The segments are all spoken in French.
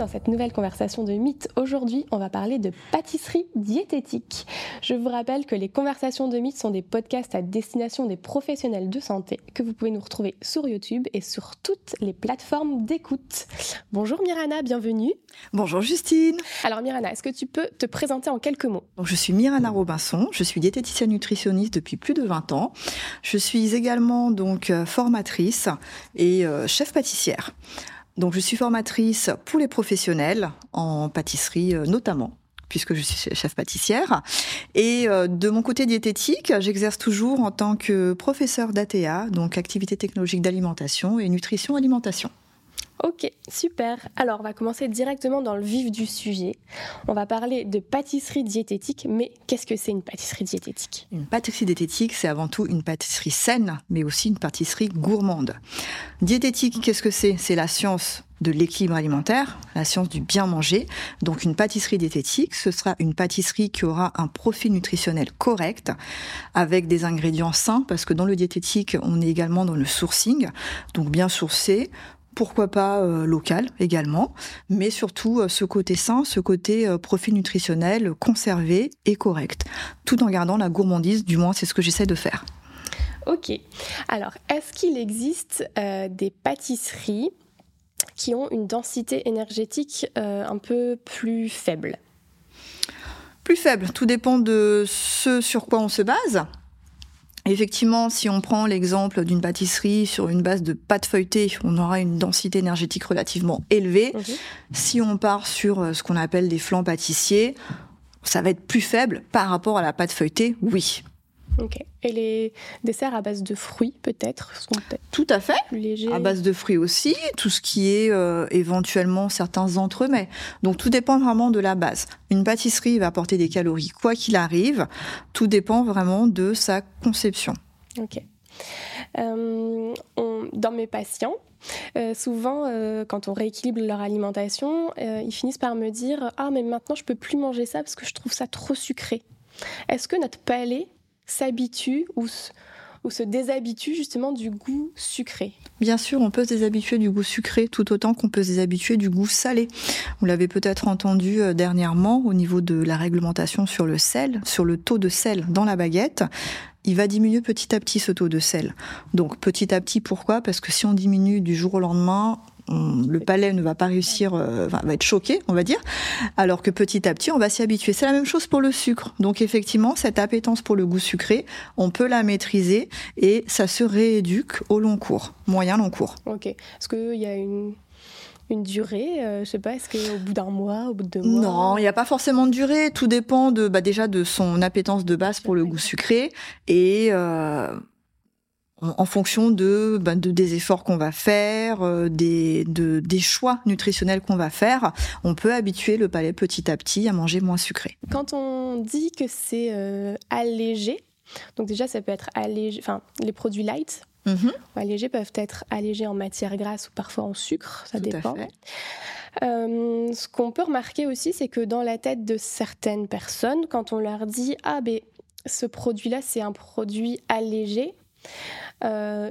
dans cette nouvelle conversation de mythe. Aujourd'hui, on va parler de pâtisserie diététique. Je vous rappelle que les conversations de mythe sont des podcasts à destination des professionnels de santé que vous pouvez nous retrouver sur YouTube et sur toutes les plateformes d'écoute. Bonjour Mirana, bienvenue. Bonjour Justine. Alors Mirana, est-ce que tu peux te présenter en quelques mots? Donc, Je suis Mirana Robinson, je suis diététicienne nutritionniste depuis plus de 20 ans. Je suis également donc euh, formatrice et euh, chef pâtissière. Je suis formatrice pour les professionnels en pâtisserie euh, notamment puisque je suis chef pâtissière. Et euh, de mon côté diététique, j'exerce toujours en tant que professeur d'ATA, donc activité technologique d'alimentation et nutrition alimentation. Ok, super. Alors, on va commencer directement dans le vif du sujet. On va parler de pâtisserie diététique, mais qu'est-ce que c'est une pâtisserie diététique? Une pâtisserie diététique, c'est avant tout une pâtisserie saine, mais aussi une pâtisserie gourmande. Diététique, qu'est-ce que c'est? C'est la science de l'équilibre alimentaire, la science du bien manger. Donc une pâtisserie diététique, ce sera une pâtisserie qui aura un profil nutritionnel correct, avec des ingrédients sains, parce que dans le diététique, on est également dans le sourcing, donc bien sourcé, pourquoi pas euh, local également, mais surtout euh, ce côté sain, ce côté euh, profil nutritionnel conservé et correct, tout en gardant la gourmandise, du moins c'est ce que j'essaie de faire. Ok. Alors, est-ce qu'il existe des pâtisseries qui ont une densité énergétique un peu plus faible? Plus faible, tout dépend de ce sur quoi on se base. Effectivement, si on prend l'exemple d'une pâtisserie sur une base de pâte feuilletée, on aura une densité énergétique relativement élevée. Si on part sur euh, ce qu'on appelle des flancs pâtissiers, ça va être plus faible par rapport à la pâte feuilletée, oui. Ok. Et les desserts à base de fruits, peut-être, sont peut-être Tout à fait. plus légers À base de fruits aussi, tout ce qui est euh, éventuellement certains entremets. Donc tout dépend vraiment de la base. Une pâtisserie va apporter des calories quoi qu'il arrive. Tout dépend vraiment de sa conception. Ok. Euh, on- dans mes patients, euh, souvent, euh, quand on rééquilibre leur alimentation, ils finissent par me dire Ah, mais maintenant, je peux plus manger ça parce que je trouve ça trop sucré. Est-ce que notre palais s'habitue ou, se- ou déshabitue justement du goût sucré Bien sûr, on peut se déshabituer du goût sucré tout autant qu'on peut se déshabituer du goût salé. Vous l'avez peut-être entendu euh, dernièrement au niveau de la réglementation sur le sel, sur le taux de sel dans la baguette. Il va diminuer petit à petit ce taux de sel. Donc petit à petit, pourquoi? Parce que si on diminue du jour au lendemain, on- le palais ne va pas réussir, euh, va être choqué, on va dire, alors que petit à petit, on va s'y habituer. C'est la même chose pour le sucre. Donc effectivement, cette appétence pour le goût sucré, on peut la maîtriser et ça se rééduque au long cours, moyen long cours. Ok. Est-ce qu'il y a une, une durée euh, Je sais pas, est-ce qu'au bout d'un mois, au bout de deux mois? Non, il n'y a pas forcément de durée. Tout dépend de, bah, déjà de son appétence de base pour le goût sucré et euh, en, fonction de, bah, de- des efforts qu'on va faire, euh, des, de, des choix nutritionnels qu'on va faire, on peut habituer le palais petit à petit à manger moins sucré. Quand on dit que c'est euh, allégé, donc déjà ça peut être allégé, enfin les produits light Mhm, ou allégés peuvent être allégés en matière grasse ou parfois en sucre, ça tout à dépend. fait. Euh, ce qu'on peut remarquer aussi, c'est que dans la tête de certaines personnes, quand on leur dit ah ben ce produit-là c'est un produit allégé, euh,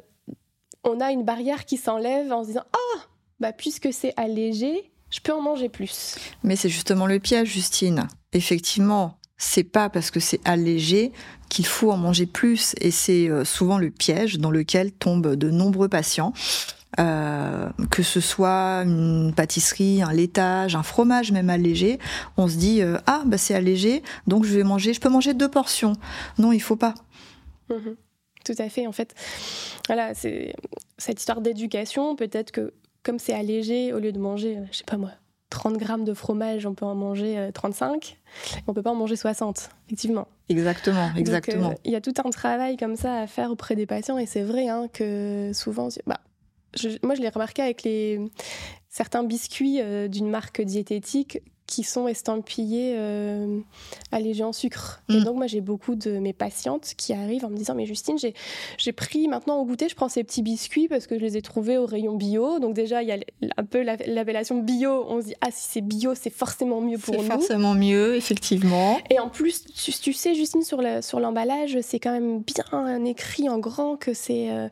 on a une barrière qui s'enlève en se disant ah bah puisque c'est allégé, je peux en manger plus. Mais c'est justement le piège, Justine. Effectivement, c'est pas parce que c'est allégé qu'il faut en manger plus, et c'est euh, souvent le piège dans lequel tombent de nombreux patients. Euh, que ce soit une pâtisserie, un laitage, un fromage même allégé, on se dit euh, ah bah c'est allégé, donc je vais manger, je peux manger deux portions. Non, il faut pas. Mhm. Tout à fait. En fait, voilà, c'est cette histoire d'éducation. Peut-être que comme c'est allégé, au lieu de manger, euh, je sais pas moi, 30 grammes de fromage, on peut en manger euh, 35. On peut pas en manger 60, effectivement. Exactement, exactement. euh, Il y a tout un travail comme ça à faire auprès des patients. Et c'est vrai hein, que souvent, bah, je- moi je l'ai remarqué avec les, certains biscuits euh, d'une marque diététique qui sont estampillés euh, allégés en sucre. Et Mm. donc, moi, j'ai beaucoup de mes patientes qui arrivent en me disant Mais Justine, j'ai- j'ai pris maintenant au goûter, je prends ces petits biscuits parce que je les ai trouvés au rayon bio. Donc, déjà, il y a un peu la- l'appellation bio. On se dit Ah, si c'est bio, c'est forcément mieux pour C'est nous. forcément mieux, effectivement. Et en plus, tu, tu sais, Justine, sur le- sur l'emballage, c'est quand même bien écrit en grand que c'est euh,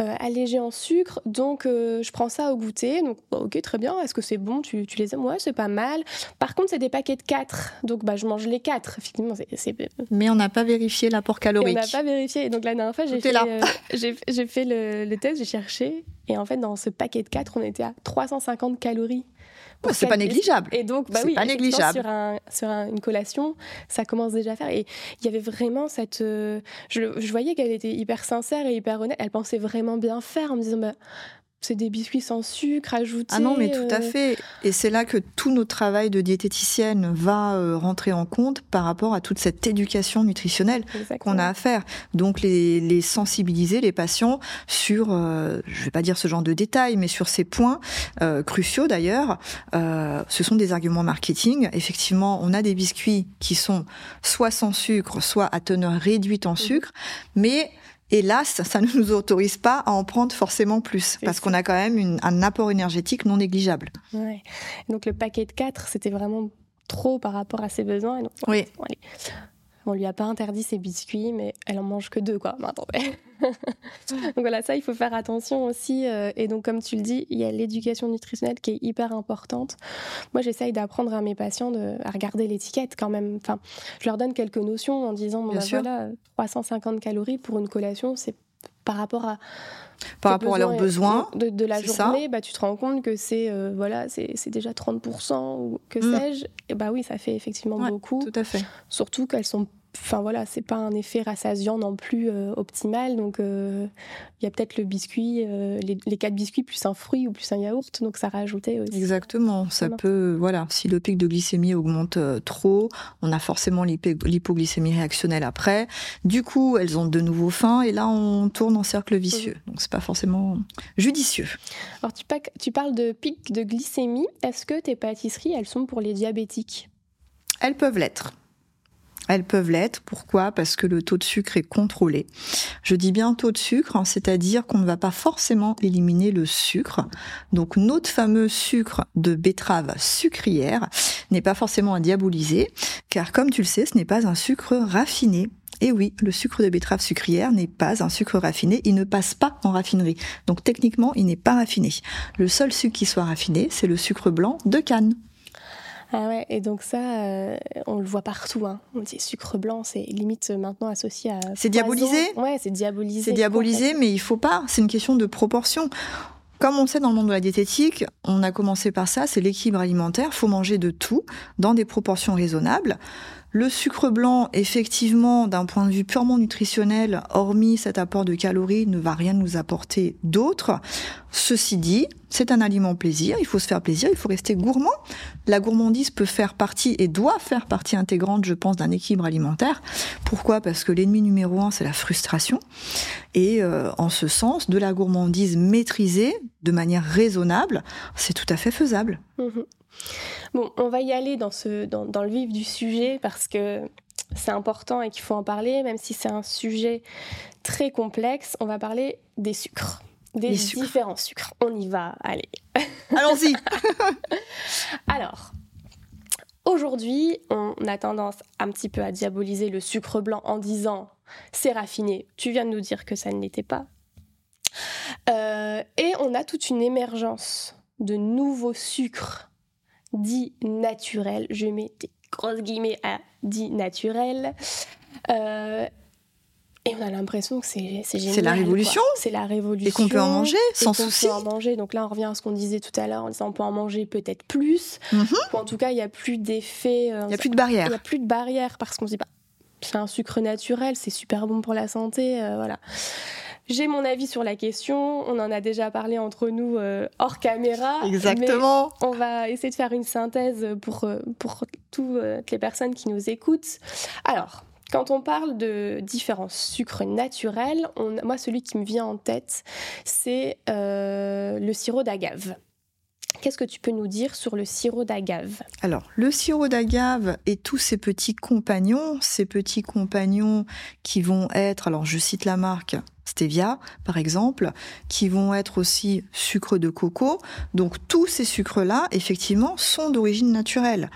euh, allégé en sucre. Donc, je prends ça au goûter. Donc, bah, ok, très bien. Est-ce que c'est bon? Tu, tu les aimes? Ouais, c'est pas mal. Par contre, c'est des paquets de 4. Donc, bah, je mange les 4. Effectivement, Mais on n'a pas vérifié l'apport on calorique. n'a pas vérifié. Et donc, la dernière fois, j'ai fait, là. euh, j'ai fait le, le test, j'ai cherché. Et en fait, dans ce paquet de 4, on était à 350 calories. Bah, c'est pas négligeable. et donc, bah oui, pas négligeable. Sur, un, sur un- une collation, ça commence déjà à faire. Et il y avait vraiment cette. euh, je, je voyais qu'elle était hyper sincère et hyper honnête. Elle pensait vraiment bien faire en me disant bah, c'est des biscuits sans sucre ajoutés. Ah non, mais tout à euh, fait. Et c'est là que tout notre travail de diététicienne va euh, rentrer en compte par rapport à toute cette éducation nutritionnelle qu'on a à faire. Donc les, les sensibiliser, les patients, sur, euh, je vais pas dire ce genre de détails, mais sur ces points euh, cruciaux d'ailleurs. Euh, ce sont des arguments marketing. Effectivement, on a des biscuits qui sont soit sans sucre, soit à teneur réduite en sucre, mais Hélas, ça ne nous autorise pas à en prendre forcément plus, parce qu'on a quand même une- un apport énergétique non négligeable. Ouais. Donc, le paquet de 4, c'était vraiment trop par rapport à ses besoins. Et donc, Oui. allez. On lui a pas interdit ses biscuits, mais elle en mange que deux, quoi. Mais attendez. donc voilà, ça, il faut faire attention aussi. euh, et donc, comme tu le dis, il y a l'éducation nutritionnelle qui est hyper importante. Moi, j'essaye d'apprendre à mes patients de, à regarder l'étiquette quand même. Enfin, je leur donne quelques notions en disant, bon, bah, voilà, 350 calories pour une collation, c'est par rapport à Par rapport à leurs besoins, de, de la journée, bah, tu te rends compte que c'est euh, voilà, c'est déjà 30% ou que Mm. sais-je. Et bah oui, ça fait effectivement Ouais, beaucoup. tout à fait. Surtout qu'elles sont. Enfin voilà, c'est pas un effet rassasiant non plus euh, optimal. Donc euh, il y a peut-être le biscuit, euh, les, les quatre biscuits plus un fruit ou plus un yaourt. Donc ça rajoutait aussi. Exactement. Ça peut, voilà, si le pic de glycémie augmente trop, on a forcément l'hypoglycémie réactionnelle après. Du coup, elles ont de nouveau faim et là, on tourne en cercle vicieux. Donc, c'est pas forcément judicieux. Alors tu, tu parles de pic de glycémie. Est-ce que tes pâtisseries, elles sont pour les diabétiques? Elles peuvent l'être. Elles peuvent l'être. Pourquoi? Parce que le taux de sucre est contrôlé. Je dis bien taux de sucre, hein, c'est-à-dire qu'on ne va pas forcément éliminer le sucre. Donc notre fameux sucre de betterave sucrière n'est pas forcément à diaboliser, car comme tu le sais, ce n'est pas un sucre raffiné. Et oui, le sucre de betterave sucrière n'est pas un sucre raffiné, il ne passe pas en raffinerie. Donc techniquement, il n'est pas raffiné. Le seul sucre qui soit raffiné, c'est le sucre blanc de canne. Ah ouais, et donc ça, euh, on le voit partout. Hein. On dit sucre blanc, c'est limite maintenant associé à. C'est diabolisé Ouais, c'est diabolisé. C'est diabolisé, mais il faut pas. C'est une question de proportion. Comme on sait dans le monde de la diététique, on a commencé par ça, c'est l'équilibre alimentaire. Il faut manger de tout dans des proportions raisonnables. Le sucre blanc, effectivement, d'un point de vue purement nutritionnel, hormis cet apport de calories, ne va rien nous apporter d'autre. Ceci dit, c'est un aliment plaisir, il faut se faire plaisir, il faut rester gourmand. La gourmandise peut faire partie et doit faire partie intégrante, je pense, d'un équilibre alimentaire. Pourquoi? Parce que l'ennemi numéro un, c'est la frustration. Et euh, en ce sens, de la gourmandise maîtrisée, de manière raisonnable, c'est tout à fait faisable. Mhm. Bon, on va y aller dans, ce, dans, dans le vif du sujet parce que c'est important et qu'il faut en parler, même si c'est un sujet très complexe. On va parler des sucres, des Les sucres. différents sucres. On y va, allez. Allons-y Alors, aujourd'hui, on a tendance un petit peu à diaboliser le sucre blanc en disant c'est raffiné. Tu viens de nous dire que ça ne l'était pas. Euh, et on a toute une émergence de nouveaux sucres dits naturels. Je mets des grosses guillemets à dits naturels. Euh, et on a l'impression que c'est c'est génial. la révolution. C'est la révolution. Et qu'on peut en manger sans souci. peut en manger. Donc là, on revient à ce qu'on disait tout à l'heure en disant on peut en manger peut-être plus. Mhm. Ou en tout cas, il n'y a plus d'effet. euh, Il n'y a plus de il barrière. y a plus de barrière parce qu'on se dit bah, c'est un sucre naturel, c'est super bon pour la santé, euh, voilà. J'ai mon avis sur la question. On en a déjà parlé entre nous euh, hors caméra. Exactement. on va essayer de faire une synthèse pour, euh, pour tout, toutes les personnes qui nous écoutent. Alors, quand on parle de différents sucres naturels, on- moi, celui qui me vient en tête, c'est euh, le sirop d'agave Qu'est-ce que tu peux nous dire sur le sirop d'agave? Alors, le sirop d'agave et tous ses petits compagnons, ces petits compagnons qui vont être, alors je cite la marque stevia par exemple, qui vont être aussi sucre de coco. Donc tous ces sucres-là, effectivement, sont d'origine naturelle.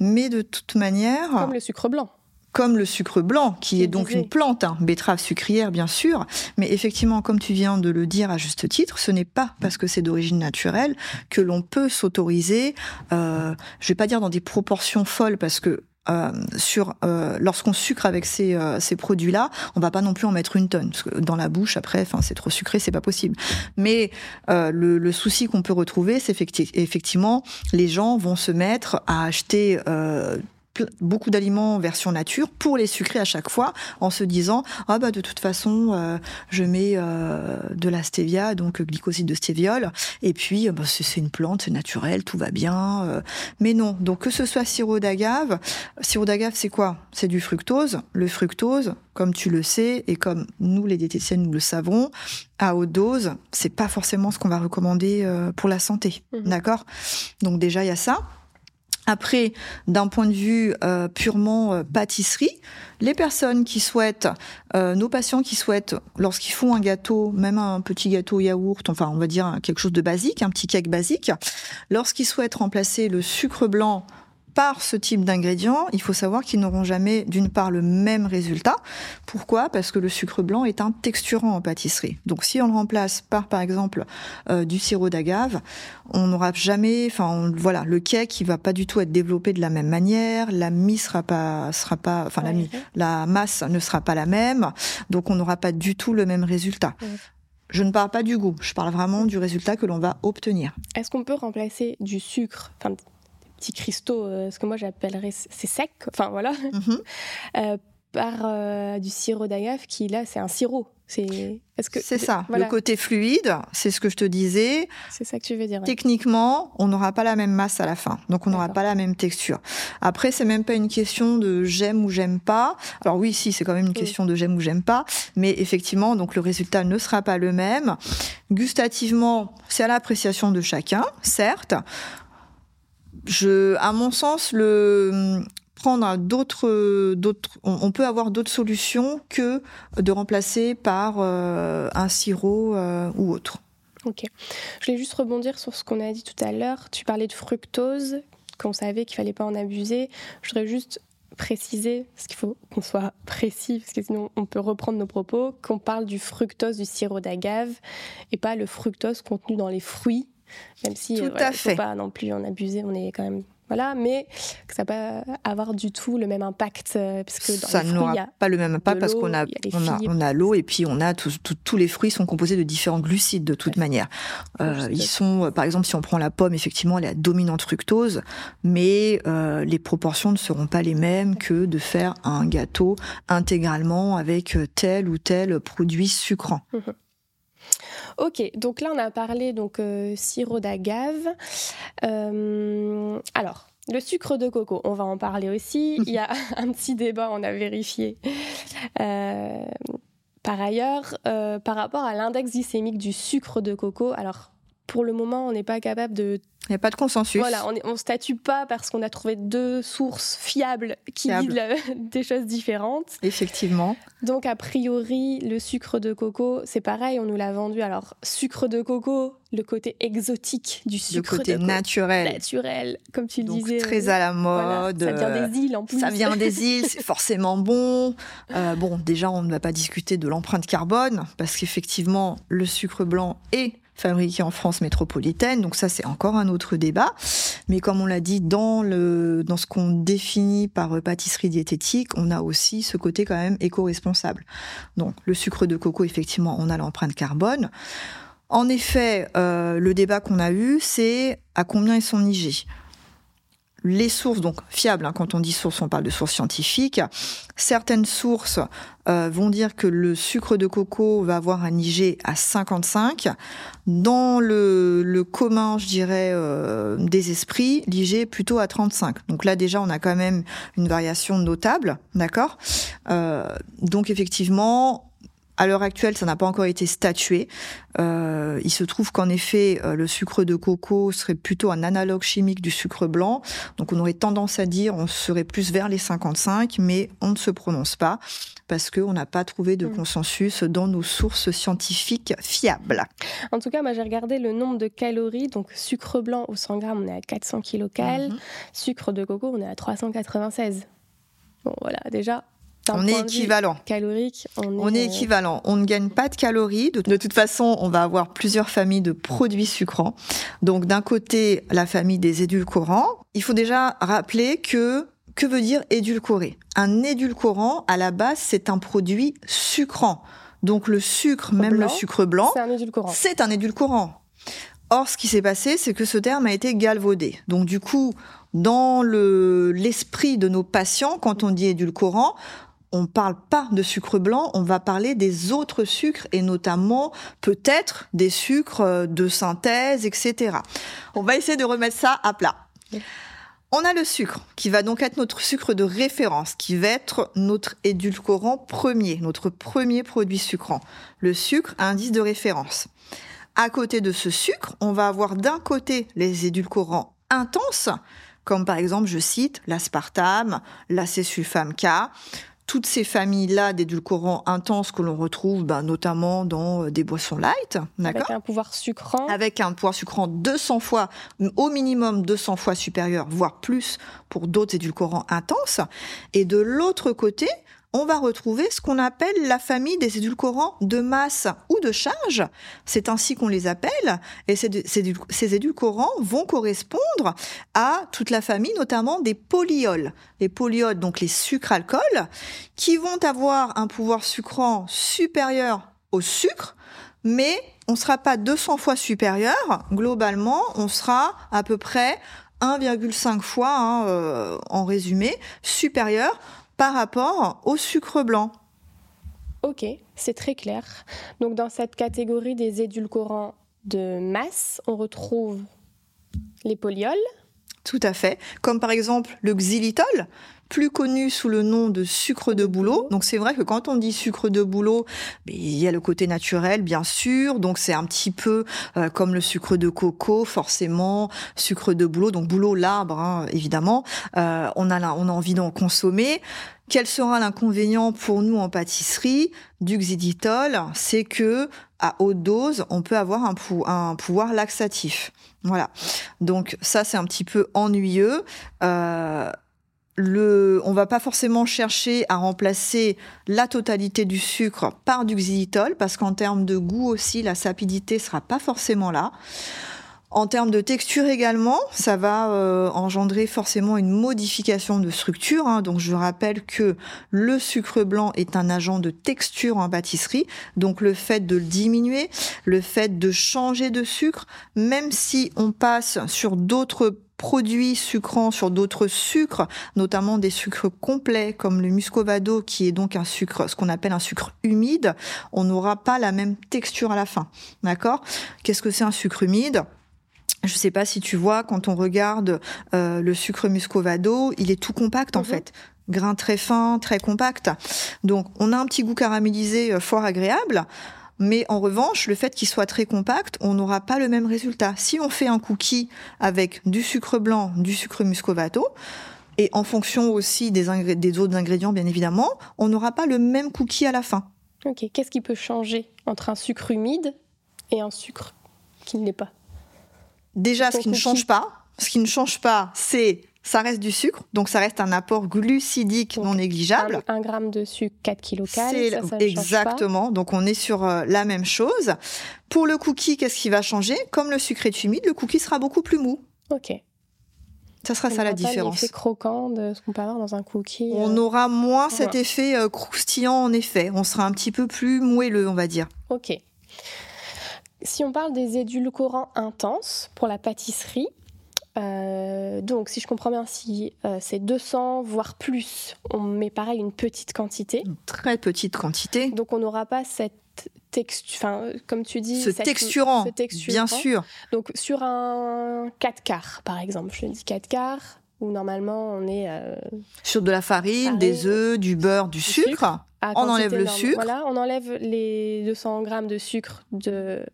Mais de toute manière... Comme le sucre blanc comme le sucre blanc, qui est donc une plante, hein, betterave sucrière bien sûr, mais effectivement, comme tu viens de le dire à juste titre, ce n'est pas parce que c'est d'origine naturelle que l'on peut s'autoriser, euh, je vais pas dire dans des proportions folles, parce que euh, sur euh, lorsqu'on sucre avec ces, euh, ces produits-là, on va pas non plus en mettre une tonne parce que dans la bouche après, enfin c'est trop sucré, c'est pas possible. Mais euh, le, le, souci qu'on peut retrouver, c'est effectivement les gens vont se mettre à acheter beaucoup d'aliments en version nature pour les sucrer à chaque fois en se disant ah bah de toute façon euh, je mets euh, de la stevia donc glycoside de stéviol et puis bah, c'est une plante c'est naturel tout va bien euh. mais non. Donc que ce soit sirop d'agave sirop d'agave c'est quoi? C'est du fructose. Le fructose comme tu le sais et comme nous les diététiciennes nous le savons à haute dose c'est pas forcément ce qu'on va recommander pour la santé. Mmh. D'accord? Donc déjà il y a ça après, d'un point de vue euh, purement euh, pâtisserie, les personnes qui souhaitent, euh, nos patients qui souhaitent, lorsqu'ils font un gâteau, même un petit gâteau yaourt, enfin on va dire quelque chose de basique, un petit cake basique, lorsqu'ils souhaitent remplacer le sucre blanc par ce type d'ingrédients, il faut savoir qu'ils n'auront jamais, d'une part, le même résultat. Pourquoi? Parce que le sucre blanc est un texturant en pâtisserie. Donc, si on le remplace par, par exemple, euh, du sirop d'agave, on n'aura jamais, enfin, voilà, le cake, il va pas du tout être développé de la même manière. La mie sera pas, sera pas, enfin, la, la masse ne sera pas la même. Donc, on n'aura pas du tout le même résultat. Je ne parle pas du goût, je parle vraiment du résultat que l'on va obtenir. Est-ce qu'on peut remplacer du sucre, enfin petits cristaux, euh, ce que moi j'appellerais c'est sec, enfin voilà, mhm. euh, par euh, du sirop d'agave qui là c'est un sirop. C'est est-ce que c'est ça le côté fluide, c'est ce que je te disais. C'est ça que tu veux dire. Techniquement, on n'aura pas la même masse à la fin, donc on n'aura pas la même texture. Après, c'est même pas une question de j'aime ou j'aime pas. Alors oui, si, c'est quand même une question de j'aime ou j'aime pas, mais effectivement, donc le résultat ne sera pas le même. Gustativement, c'est à l'appréciation de chacun, certes à mon sens, prendre d'autres, on, peut avoir d'autres solutions que de remplacer par euh, un sirop euh, ou autre. Ok. Je voulais juste rebondir sur ce qu'on a dit tout à l'heure. Tu parlais de fructose, qu'on savait qu'il fallait pas en abuser. Je voudrais juste préciser, parce qu'il faut qu'on soit précis, parce que sinon on peut reprendre nos propos, qu'on parle du fructose du sirop d'agave et pas le fructose contenu dans les fruits même si Tout euh, faut pas non plus en abuser, on est quand même voilà, mais que ça va pas avoir du tout le même impact euh, parce que dans ça n'aura pas le même impact parce qu'on a, on a, on a l'eau et puis on a tous les fruits sont composés de différents glucides de toute manière. Euh, ils sont, par exemple, si on prend la pomme, effectivement, elle est à dominante fructose, mais les proportions ne seront pas les mêmes que de faire un gâteau intégralement avec tel ou tel produit sucrant. Ok, donc là on a parlé donc euh, sirop d'agave. Euh, alors, le sucre de coco, on va en parler aussi. Il y a un petit débat, on a vérifié. Euh, par ailleurs, par rapport à l'index glycémique du sucre de coco, alors pour le moment, on n'est pas capable de il n'y a pas de consensus. Voilà, on ne statue pas parce qu'on a trouvé deux sources fiables qui disent des choses différentes. Effectivement. Donc, a priori, le sucre de coco, c'est pareil, on nous l'a vendu. Alors, sucre de coco, le côté exotique du sucre. Le côté naturel. Naturel, comme tu le disais. Très à la mode. ça vient des îles en plus. Ça vient des îles, c'est forcément bon. Euh, bon, déjà, on ne va pas discuter de l'empreinte carbone parce qu'effectivement, le sucre blanc est fabriqués en France métropolitaine. Donc ça, c'est encore un autre débat. Mais comme on l'a dit, dans, ce qu'on définit par pâtisserie diététique, on a aussi ce côté quand même éco-responsable. Donc le sucre de coco, effectivement, on a l'empreinte carbone. En effet, euh, le débat qu'on a eu, c'est à combien ils sont nigés? Les sources, donc fiables, hein, quand on dit sources, on parle de sources scientifiques. Certaines sources euh, vont dire que le sucre de coco va avoir un IG à 55. Dans le, commun, je dirais, euh, des esprits, l'IG est plutôt à 35. Donc là, déjà, on a quand même une variation notable, d'accord? Euh, Donc effectivement, À l'heure actuelle, ça n'a pas encore été statué. Euh, il se trouve qu'en effet, euh, le sucre de coco serait plutôt un analogue chimique du sucre blanc. Donc on aurait tendance à dire on serait plus vers les 55, mais on ne se prononce pas parce qu'on n'a pas trouvé de mm. consensus dans nos sources scientifiques fiables. En tout cas, moi j'ai regardé le nombre de calories. Donc sucre blanc au 100 grammes, on est à 400 kilocalories. Mhm. Sucre de coco, on est à 396. Bon voilà, déjà on est équivalent. Calorique, on est, équivalent. On ne gagne pas de calories. De, toute façon, on va avoir plusieurs familles de produits sucrants. Donc, d'un côté, la famille des édulcorants. Il faut déjà rappeler que que veut dire édulcoré Un édulcorant, à la base, c'est un produit sucrant. Donc, le sucre, même le sucre blanc, c'est un édulcorant. C'est un édulcorant. Or, ce qui s'est passé, c'est que ce terme a été galvaudé. Donc, du coup, dans l'esprit de nos patients, quand on dit édulcorant, on parle pas de sucre blanc, on va parler des autres sucres et notamment peut-être des sucres euh, de synthèse, etc. On va essayer de remettre ça à plat. On a le sucre, qui va donc être notre sucre de référence, qui va être notre édulcorant premier, notre premier produit sucrant. Le sucre, indice de référence. À côté de ce sucre, on va avoir d'un côté les édulcorants intenses, comme par exemple, je cite, l'aspartame, l'acésulfame toutes ces familles-là d'édulcorants intenses que l'on retrouve ben, notamment dans euh, des boissons light, Avec un pouvoir sucrant. Avec un pouvoir sucrant 200 fois, au minimum 200 fois supérieur, voire plus pour d'autres édulcorants intenses. Et de l'autre côté, on va retrouver ce qu'on appelle la famille des édulcorants de masse ou de charge. C'est ainsi qu'on les appelle. Et ces, édulcorants vont correspondre à toute la famille, notamment des polyols. Les polyols, donc les sucres alcools, qui vont avoir un pouvoir sucrant supérieur au sucre, mais on ne sera pas 200 fois supérieur. Globalement, on sera à peu près 1,5 fois, hein, euh, en résumé, supérieur par rapport au sucre blanc. Ok, c'est très clair. Donc dans cette catégorie des édulcorants de masse, on retrouve les polyols. Tout à fait, comme par exemple le xylitol, plus connu sous le nom de sucre de bouleau. Donc c'est vrai que quand on dit sucre de bouleau, il y a le côté naturel, bien sûr. Donc c'est un petit peu euh, comme le sucre de coco, forcément, sucre de bouleau. Donc bouleau, l'arbre, hein, évidemment. Euh, on, a, on a envie d'en consommer. Quel sera l'inconvénient pour nous en pâtisserie du xylitol? C'est que à haute dose, on peut avoir un, un pouvoir laxatif. Voilà. Donc ça, c'est un petit peu ennuyeux. Euh, le, on va pas forcément chercher à remplacer la totalité du sucre par du xylitol parce qu'en termes de goût aussi, la sapidité sera pas forcément là. En termes de texture également, ça va euh, engendrer forcément une modification de structure. Hein. Donc je rappelle que le sucre blanc est un agent de texture en pâtisserie. Donc le fait de le diminuer, le fait de changer de sucre, même si on passe sur d'autres produits sucrants sur d'autres sucres, notamment des sucres complets comme le muscovado qui est donc un sucre, ce qu'on appelle un sucre humide, on n'aura pas la même texture à la fin. D'accord? Qu'est-ce que c'est un sucre humide? Je sais pas si tu vois, quand on regarde euh, le sucre muscovado, il est tout compact en mhm. fait grain très fin, très compact. Donc on a un petit goût caramélisé euh, fort agréable. Mais en revanche, le fait qu'il soit très compact, on n'aura pas le même résultat. Si on fait un cookie avec du sucre blanc, du sucre muscovado, et en fonction aussi des, des autres ingrédients, bien évidemment, on n'aura pas le même cookie à la fin. Ok, qu'est-ce qui peut changer entre un sucre humide et un sucre qui ne l'est pas? Déjà, ce qui ne change pas, ce qui ne change pas, c'est ça reste du sucre, donc ça reste un apport glucidique non négligeable. Un, gramme de sucre, 4 kilocalories. exactement, donc on est sur euh, la même chose. Pour le cookie, qu'est-ce qui va changer? Comme le sucre est humide, le cookie sera beaucoup plus mou. Ok. Ça sera ça la différence. L'effet croquant de ce qu'on peut avoir dans un cookie. On euh, aura moins cet effet euh, croustillant en effet. On sera un petit peu plus moelleux, on va dire. Ok. Si on parle des édulcorants intenses pour la pâtisserie, euh, donc, si je comprends bien, si euh, c'est 200 voire plus, on met pareil une petite quantité. Une très petite quantité. Donc, on n'aura pas cette texture, enfin, comme tu dis, ce, texturant, bien sûr. Donc, sur un 4 quarts, par exemple, je dis 4 quarts, où normalement on est euh, sur de la farine, farine, des œufs, du beurre, du, sucre. On enlève le sucre. Voilà, on enlève les 200 grammes de sucre de.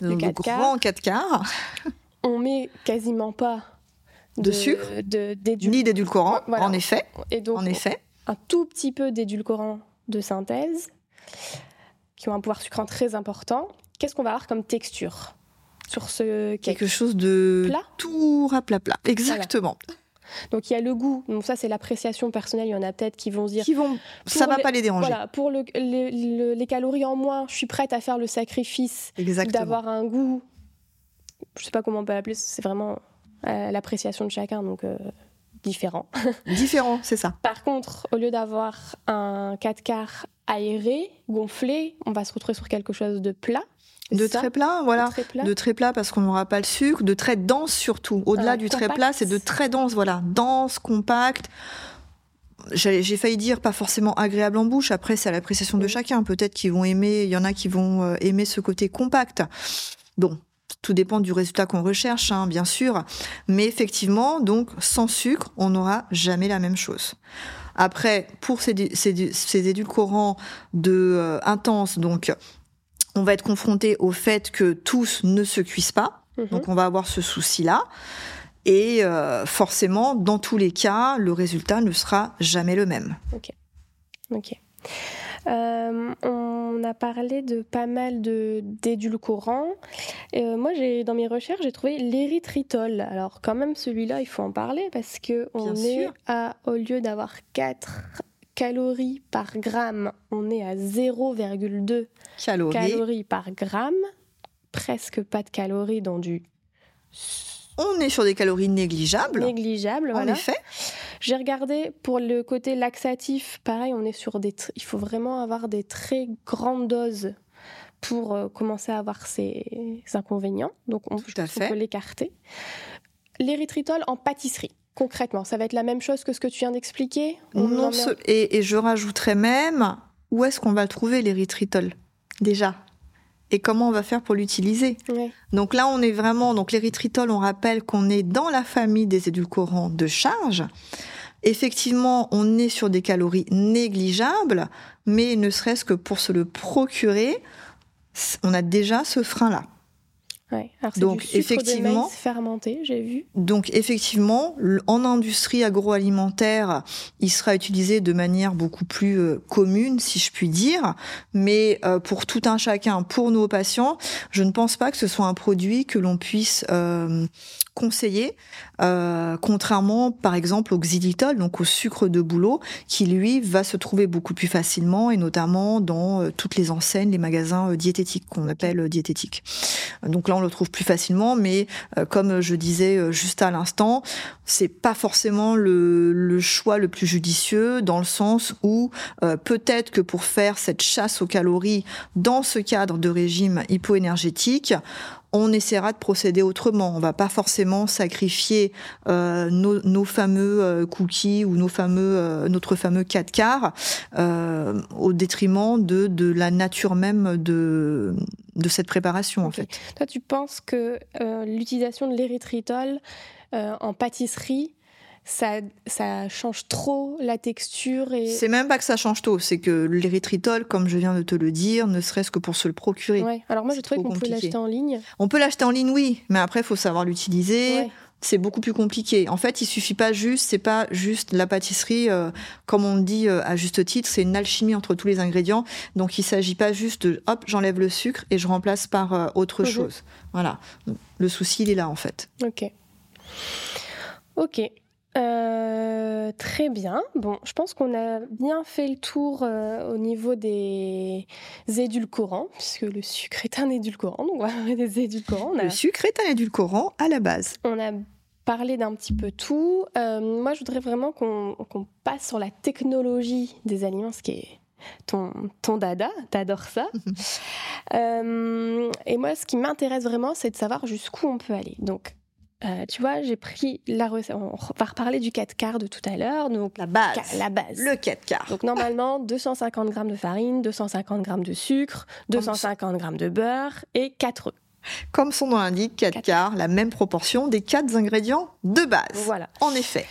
Quarts. grand 4 quarts, On met quasiment pas De sucre. de, d'édul- ni d'édulcorant, Voilà. en effet, Et donc en effet. un tout petit peu d'édulcorants de synthèse qui ont un pouvoir sucrant très important. Qu'est-ce qu'on va avoir comme texture sur ce cake? Quelque chose de Plat? tout rapla-plat. Exactement. Donc il y a le goût. Donc ça c'est l'appréciation personnelle. Il y en a peut-être qui vont se dire Qui vont, ça va les- pas les déranger. voilà pour le- le- le- les calories en moins, je suis prête à faire le sacrifice d'avoir un goût. Je sais pas comment on peut l'appeler. C'est vraiment euh, l'appréciation de chacun. Donc euh, différent. Différent, c'est ça. Par contre, au lieu d'avoir un 4 quarts aéré, gonflé, on va se retrouver sur quelque chose de plat. De ça très plat, voilà. De très plat. De très plat parce qu'on n'aura pas le sucre, de très dense surtout. Au-delà Euh, du très plat, c'est de très dense, voilà. Dense, compact. J'ai failli dire pas forcément agréable en bouche. Après, c'est à l'appréciation de chacun. Peut-être qu'ils vont aimer, il y en a qui vont euh, aimer ce côté compact. Bon, tout dépend du résultat qu'on recherche, hein, bien sûr. Mais effectivement, donc, sans sucre, on n'aura jamais la même chose. Après, pour ces, ces, ces édulcorants de euh, intenses, donc, on va être confronté au fait que tous ne se cuisent pas. Mhm. Donc on va avoir ce souci-là. Et euh, forcément, dans tous les cas, le résultat ne sera jamais le même. Ok. Euh, on a parlé de pas mal de d'édulcorants. Euh, moi, j'ai dans mes recherches, j'ai trouvé l'érythritol. Alors, quand même, celui-là, il faut en parler parce que on Bien est sûr. à, au lieu d'avoir 4 calories par gramme, on est à 0,2 Calories. calories par gramme. Presque pas de calories dans du On est sur des calories négligeables. négligeable. en Voilà. effet. J'ai regardé pour le côté laxatif, pareil, on est sur des. Il faut vraiment avoir des très grandes doses pour euh, commencer à avoir ces inconvénients. Donc on, Tout à fait. l'écarter. L'érythritol en pâtisserie, concrètement, ça va être la même chose que ce que tu viens d'expliquer On Non, ce- et, et je rajouterais même, où est-ce qu'on va le trouver, l'érythritol Déjà? Et comment on va faire pour l'utiliser? Donc là, on est vraiment. Donc l'érythritol, on rappelle qu'on est dans la famille des édulcorants de charge. Effectivement, on est sur des calories négligeables, mais ne serait-ce que pour se le procurer, on a déjà ce frein-là. Ouais. Alors, Donc, du sucre effectivement- de maïs fermenté, j'ai vu. Donc effectivement, en industrie agroalimentaire, il sera utilisé de manière beaucoup plus euh, commune, si je puis dire. Mais euh, pour tout un chacun, pour nos patients, je ne pense pas que ce soit un produit que l'on puisse euh, conseiller, euh, contrairement par exemple au xylitol, donc au sucre de bouleau, qui lui va se trouver beaucoup plus facilement et notamment dans euh, toutes les enseignes, les magasins euh, diététiques qu'on appelle euh, diététiques. Donc là, on le trouve plus facilement, mais euh, comme je disais euh, juste à l'instant, c'est pas forcément le, le choix le plus judicieux dans le sens où euh, peut-être que pour faire cette chasse aux calories dans ce cadre de régime hypoénergétique, on essaiera de procéder autrement. On va pas forcément sacrifier euh, nos, nos fameux euh, cookies ou nos fameux, euh, notre fameux 4 quarts au détriment de, de la nature même de, de cette préparation en fait. Toi, tu penses que l'utilisation de l'érythritol en pâtisserie, ça, ça change trop la texture et C'est même pas que ça change tôt, c'est que l'érythritol, comme je viens de te le dire, ne serait-ce que pour se le procurer. Ouais. Alors moi, trouvé trop qu'on compliqué. l'acheter en ligne. On peut l'acheter en ligne, oui, mais après, il faut savoir l'utiliser. Ouais. C'est beaucoup plus compliqué. En fait, il suffit pas juste, c'est pas juste la pâtisserie, euh, comme on le dit euh, à juste titre, c'est une alchimie entre tous les ingrédients. Donc, il s'agit pas juste de, hop, j'enlève le sucre et je remplace par euh, autre Mhm. chose. Voilà. Le souci, il est là, en fait. Ok. Ok. Euh, très bien. Bon, je pense qu'on a bien fait le tour euh, au niveau des édulcorants, puisque le sucre est un édulcorant, donc on va parler des édulcorants. On a, Le sucre est un édulcorant à la base. on a parlé d'un petit peu tout. Euh, moi, je voudrais vraiment qu'on passe sur la technologie des aliments, ce qui est ton, ton dada, t'adores ça. Et moi, ce qui m'intéresse vraiment, c'est de savoir jusqu'où on peut aller. Donc, euh, tu vois, j'ai pris la recette. On va reparler du 4 quarts de tout à l'heure. Donc, La base. la base. Le 4 quarts. Donc, normalement, 250 grammes de farine, 250 grammes de sucre, 250 grammes de beurre et 4 œufs. Comme son nom l'indique, 4 quarts, la même proportion des quatre ingrédients de base. Voilà. En effet.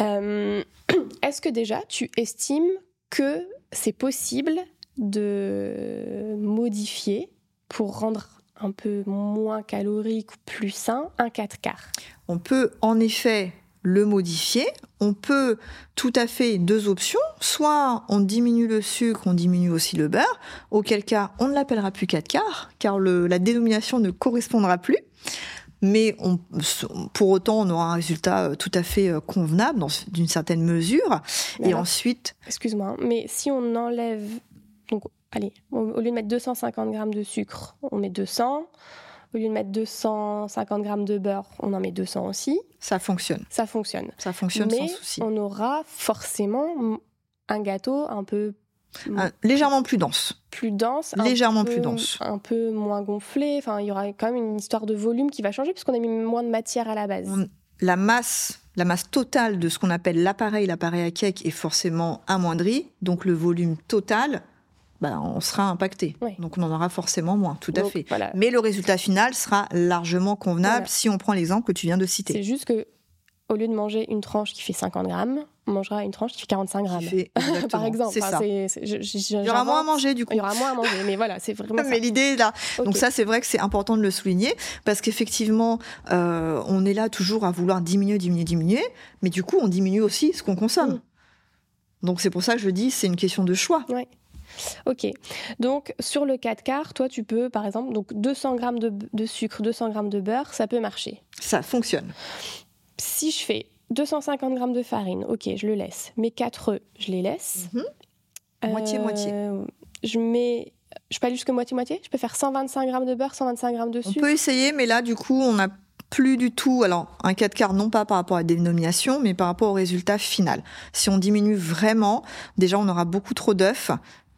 Euh, Est-ce que déjà tu estimes que c'est possible de modifier pour rendre un peu moins calorique ou plus sain un 4 quarts On peut en effet le modifier. On peut tout à fait deux options. Soit on diminue le sucre, on diminue aussi le beurre, auquel cas on ne l'appellera plus 4 quarts, car le, la dénomination ne correspondra plus. Mais on, pour autant, on aura un résultat euh, tout à fait euh, convenable d'une certaine mesure. Mais Et alors, ensuite, Excuse-moi, hein, mais si on enlève. Donc, allez, au lieu de mettre 250 grammes de sucre, on met 200. Au lieu de mettre 250 grammes de beurre, on en met 200 aussi. ça fonctionne. Ça fonctionne. Ça fonctionne mais sans souci. on aura forcément un gâteau un peu Un- légèrement plus dense. plus dense, un Légèrement peu- plus dense. un peu moins gonflé. Enfin, il y aura quand même une histoire de volume qui va changer puisqu'on a mis moins de matière à la base. On- la masse, la masse totale de ce qu'on appelle l'appareil, l'appareil à cake est forcément amoindrie, donc le volume total, bah, on sera impacté. Oui. Donc on en aura forcément moins, tout à fait. Voilà. Mais le résultat final sera largement convenable Voilà. si on prend l'exemple que tu viens de citer. C'est juste que au lieu de manger une tranche qui fait 50 grammes, on mangera une tranche qui fait 45 grammes. Fait- Par exemple. C'est Enfin, ça. je- je- Il y aura moins à manger du coup. Il y aura moins à manger, mais voilà, c'est vraiment Mais l'idée est là. Donc ça, c'est vrai que c'est important de le souligner parce qu'effectivement, euh, on est là toujours à vouloir diminuer, diminuer, diminuer, mais du coup, on diminue aussi ce qu'on consomme. Mm. Donc c'est pour ça que je dis, c'est une question de choix. Ok. Donc sur le 4 quarts, toi tu peux par exemple donc 200 grammes de, de sucre, 200 grammes de beurre, ça peut marcher. Ça fonctionne. Si je fais 250 grammes de farine, ok, je le laisse. Mes 4 œufs, je les laisse. Mhm. Moitié, moitié. Je mets, je peux aller jusqu'à moitié moitié. Je peux faire 125 grammes de beurre, 125 grammes de On sucre? peut essayer, mais là, du coup, on n'a plus du tout. Alors, un 4 quarts, non pas par rapport à la dénomination, mais par rapport au résultat final. Si on diminue vraiment, déjà, on aura beaucoup trop d'œufs.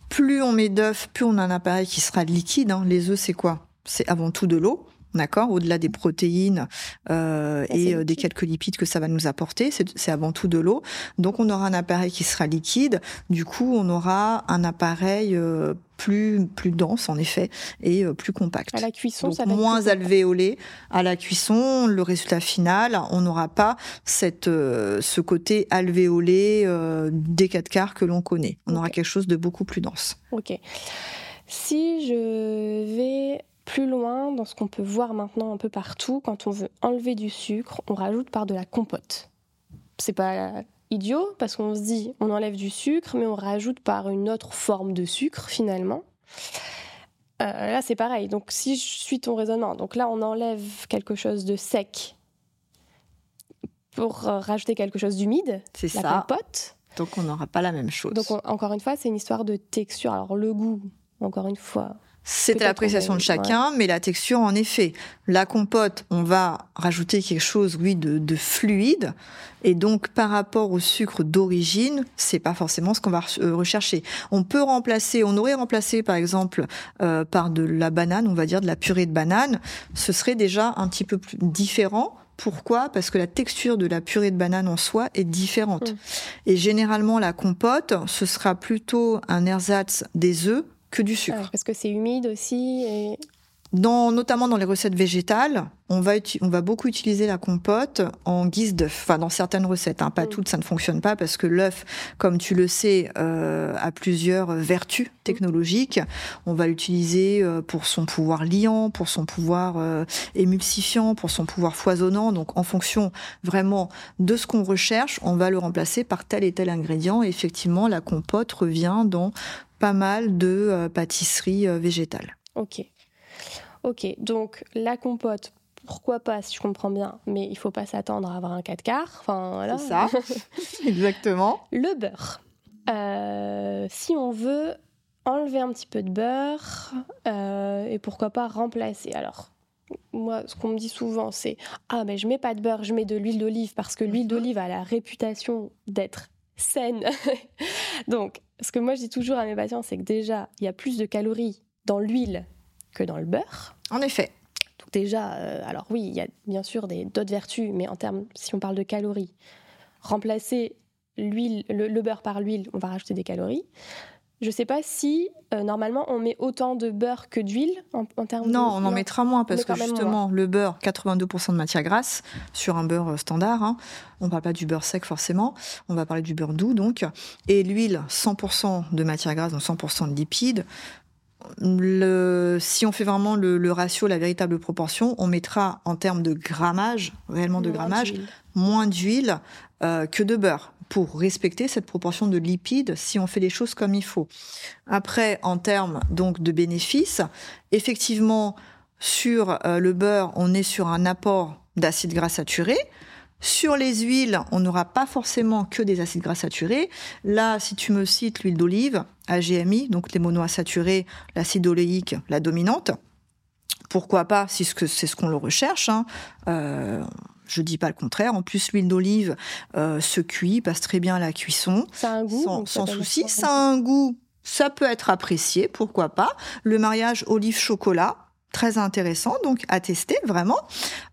Plus on met d'œufs, plus on a un appareil qui sera liquide. hein. Les œufs, c'est quoi? C'est avant tout de l'eau. D'accord, au-delà des protéines euh, et euh, des quelques lipides que ça va nous apporter, c'est c'est avant tout de l'eau. Donc on aura un appareil qui sera liquide. Du coup, on aura un appareil euh, plus plus dense en effet et euh, plus compact. À la cuisson, Donc ça va moins alvéolé à la cuisson, le résultat final, on n'aura pas cette, euh, ce côté alvéolé euh, des 4 quarts que l'on connaît. On aura quelque chose de beaucoup plus dense. Ok. Si je vais plus loin dans ce qu'on peut voir maintenant un peu partout, quand on veut enlever du sucre, on rajoute par de la compote. C'est pas idiot parce qu'on se dit on enlève du sucre, mais on rajoute par une autre forme de sucre finalement. Euh, là, c'est pareil. Donc, si je suis ton raisonnement, donc là, on enlève quelque chose de sec pour euh, rajouter quelque chose d'humide, C'est la ça. compote. Donc on n'aura pas la même chose. Donc, on- encore une fois, c'est une histoire de texture. Alors, le goût, encore une fois, C'est à peut-être l'appréciation de chacun, mais la texture, en effet. La compote, on va rajouter quelque chose, oui, de, de fluide. Et donc, par rapport au sucre d'origine, c'est pas forcément ce qu'on va euh, rechercher. On peut remplacer, on aurait remplacé, par exemple, euh, par de la banane, on va dire de la purée de banane. Ce serait déjà un petit peu plus différent. Pourquoi? Parce que la texture de la purée de banane en soi est différente. Mm. Et généralement, la compote, ce sera plutôt un ersatz des œufs que du sucre. Ouais, parce que c'est humide aussi. Et... Dans, notamment dans les recettes végétales, on va, on va beaucoup utiliser la compote en guise d'œuf. Enfin, dans certaines recettes, hein, pas Mm. toutes, ça ne fonctionne pas parce que l'œuf, comme tu le sais, euh, a plusieurs vertus technologiques. On va l'utiliser euh, pour son pouvoir liant, pour son pouvoir euh, émulsifiant, pour son pouvoir foisonnant. Donc, en fonction vraiment de ce qu'on recherche, on va le remplacer par tel et tel ingrédient. Et effectivement, la compote revient dans pas mal de euh, pâtisseries euh, végétales. Ok. Ok, donc la compote, pourquoi pas, si je comprends bien, mais il faut pas s'attendre à avoir un 4 quarts. Enfin, voilà. C'est ça. Exactement. Le beurre. Euh, si on veut enlever un petit peu de beurre euh, et pourquoi pas remplacer. Alors, moi, ce qu'on me dit souvent, c'est Ah, mais je mets pas de beurre, je mets de l'huile d'olive parce que l'huile Mhm. d'olive a la réputation d'être saine. Donc, ce que moi je dis toujours à mes patients, c'est que déjà, il y a plus de calories dans l'huile que dans le beurre. En effet. Donc déjà, euh, alors oui, il y a bien sûr des- d'autres vertus, mais en termes, si on parle de calories, remplacer l'huile, le, le beurre par l'huile, on va rajouter des calories. Je ne sais pas si euh, normalement on met autant de beurre que d'huile en, termes non, on en mettra moins parce que justement le beurre, 82% de matière grasse sur un beurre standard. Hein. On ne parle pas du beurre sec forcément, on va parler du beurre doux donc. Et l'huile, 100% de matière grasse, donc 100% de lipides. Le, si on fait vraiment le, ratio, la véritable proportion, on mettra en termes de grammage, réellement de grammage, moins d'huile euh, que de beurre pour respecter cette proportion de lipides si on fait les choses comme il faut. Après, en termes donc de bénéfices, effectivement, sur euh, le beurre, on est sur un apport d'acides gras saturés. Sur les huiles, on n'aura pas forcément que des acides gras saturés. Là, si tu me cites l'huile d'olive, AGMI, donc les monoinsaturés, l'acide oléique, la dominante, pourquoi pas, si c'est ce qu'on le recherche. Hein, euh, je dis pas le contraire. En plus, l'huile d'olive euh, se cuit, passe très bien à la cuisson. Ça a un goût Sans, souci. Ça a un goût, ça peut être apprécié, pourquoi pas. Le mariage olive-chocolat, très intéressant, donc à tester vraiment.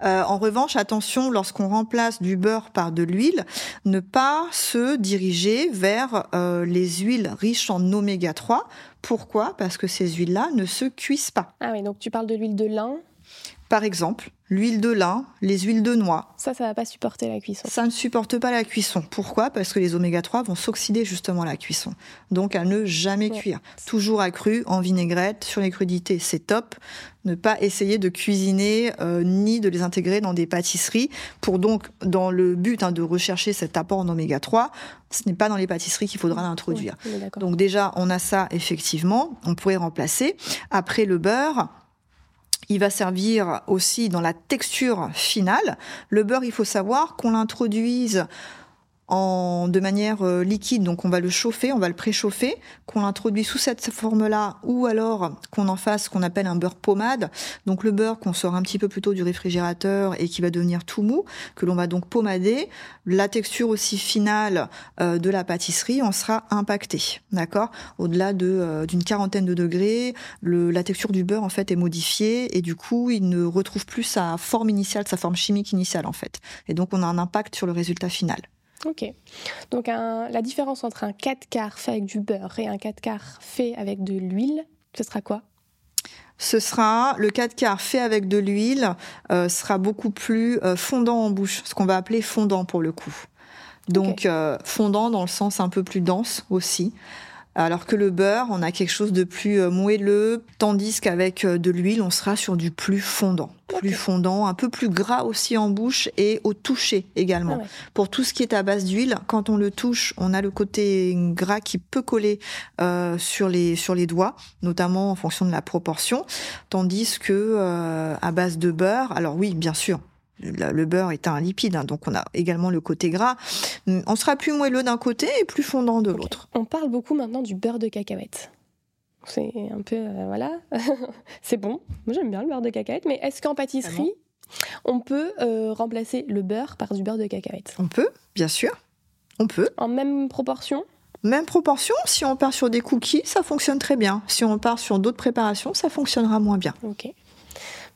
Euh, en revanche, attention, lorsqu'on remplace du beurre par de l'huile, ne pas se diriger vers euh, les huiles riches en oméga 3. Pourquoi? Parce que ces huiles-là ne se cuisent pas. Ah oui, donc tu parles de l'huile de lin par exemple, l'huile de lin, les huiles de noix. Ça, ça va pas supporter la cuisson. Ça ne supporte pas la cuisson. Pourquoi? Parce que les oméga 3 vont s'oxyder justement à la cuisson. Donc à ne jamais cuire. Toujours à cru, en vinaigrette, sur les crudités, c'est top. Ne pas essayer de cuisiner euh, ni de les intégrer dans des pâtisseries pour donc, dans le but hein, de rechercher cet apport en oméga 3, ce n'est pas dans les pâtisseries qu'il faudra l'introduire. donc déjà, on a ça effectivement, on pourrait remplacer. Après le beurre, il va servir aussi dans la texture finale. Le beurre, il faut savoir qu'on l'introduise de manière euh, liquide, donc on va le chauffer, on va le préchauffer, qu'on l'introduit sous cette forme-là, ou alors qu'on en fasse ce qu'on appelle un beurre pommade, donc le beurre qu'on sort un petit peu plus tôt du réfrigérateur et qui va devenir tout mou, que l'on va donc pommader. La texture aussi finale euh, de la pâtisserie en sera impactée, d'accord? Au-delà de euh, d'une quarantaine de degrés, le, la texture du beurre en fait est modifiée et du coup il ne retrouve plus sa forme initiale, sa forme chimique initiale en fait. Et donc on a un impact sur le résultat final. Ok. Donc la différence entre un 4 quarts fait avec du beurre et un 4 quarts fait avec de l'huile, ce sera quoi? Ce sera le 4 quarts fait avec de l'huile euh, sera beaucoup plus euh, fondant en bouche, ce qu'on va appeler fondant pour le coup. Donc euh, fondant dans le sens un peu plus dense aussi. Alors que le beurre, on a quelque chose de plus euh, moelleux, tandis qu'avec euh, de l'huile, on sera sur du plus fondant. Plus fondant, un peu plus gras aussi en bouche et au toucher également. Ah Pour tout ce qui est à base d'huile, quand on le touche, on a le côté gras qui peut coller euh, sur les sur les doigts, notamment en fonction de la proportion, tandis que à base de beurre, alors oui, bien sûr, le beurre est un lipide, hein, donc on a également le côté gras. On sera plus moelleux d'un côté et plus fondant de l'autre. On parle beaucoup maintenant du beurre de cacahuète. C'est un peu, euh, voilà, c'est bon. Moi j'aime bien le beurre de cacahuète, mais est-ce qu'en pâtisserie, on peut euh, remplacer le beurre par du beurre de cacahuète? On peut, bien sûr. On peut. En même proportion? Même proportion, si on part sur des cookies, ça fonctionne très bien. Si on part sur d'autres préparations, ça fonctionnera moins bien. Ok.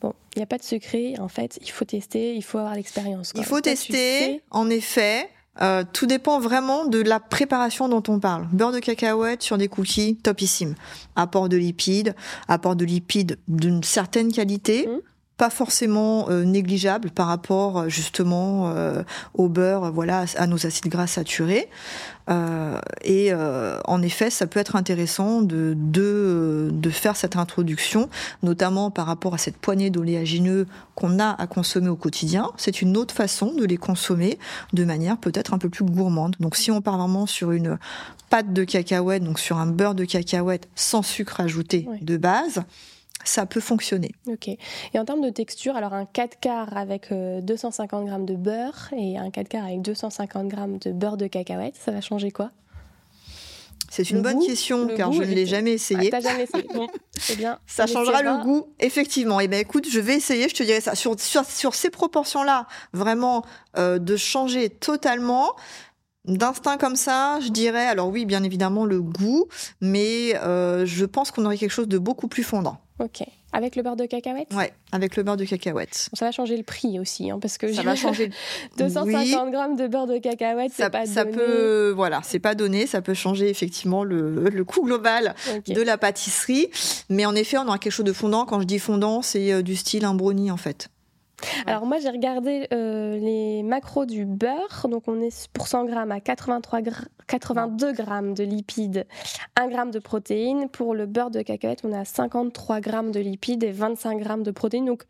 Bon, il n'y a pas de secret, en fait, il faut tester, il faut avoir l'expérience. Il faut tester, en effet. Euh, tout dépend vraiment de la préparation dont on parle. Beurre de cacahuète sur des cookies, topissime. Apport de lipides, apport de lipides d'une certaine qualité. Mmh pas forcément euh, négligeable par rapport euh, justement euh, au beurre, voilà, à nos acides gras saturés. et en effet, ça peut être intéressant de, de, de faire cette introduction, notamment par rapport à cette poignée d'oléagineux qu'on a à consommer au quotidien. C'est une autre façon de les consommer de manière peut-être un peu plus gourmande. Donc si on part vraiment sur une pâte de cacahuète, donc sur un beurre de cacahuète sans sucre ajouté de base, ça peut fonctionner. Ok. Et en termes de texture, alors un 4 quarts avec 250 euh, grammes de beurre et un 4 quarts avec 250 grammes de beurre de cacahuète, ça va changer quoi? C'est une bonne question car je ne l'ai jamais essayé. Ah, jamais essayé. bien. Ça changera le goût, effectivement. Et eh ben écoute, je vais essayer. Je te dirai ça sur sur, ces proportions-là, vraiment euh, de changer totalement. D'instinct comme ça, je dirais. Alors oui, bien évidemment le goût, mais euh, je pense qu'on aurait quelque chose de beaucoup plus fondant. Ok. Avec le beurre de cacahuète? Ouais, avec le beurre de cacahuète. ça va changer le prix aussi, hein, parce que ça va changer. 250 grammes de beurre de cacahuète, c'est pas ça donné. peut, voilà, c'est pas donné. Ça peut changer effectivement le, le coût global de la pâtisserie, mais en effet, on aura quelque chose de fondant. Quand je dis fondant, c'est euh, du style un brownie en fait. Alors moi j'ai regardé euh, les macros du beurre, donc on est pour 100 grammes à 83 gra- 82 grammes de lipides, 1 gramme de protéines. Pour le beurre de cacahuète, on est à 53 grammes de lipides et 25 grammes de protéines. Donc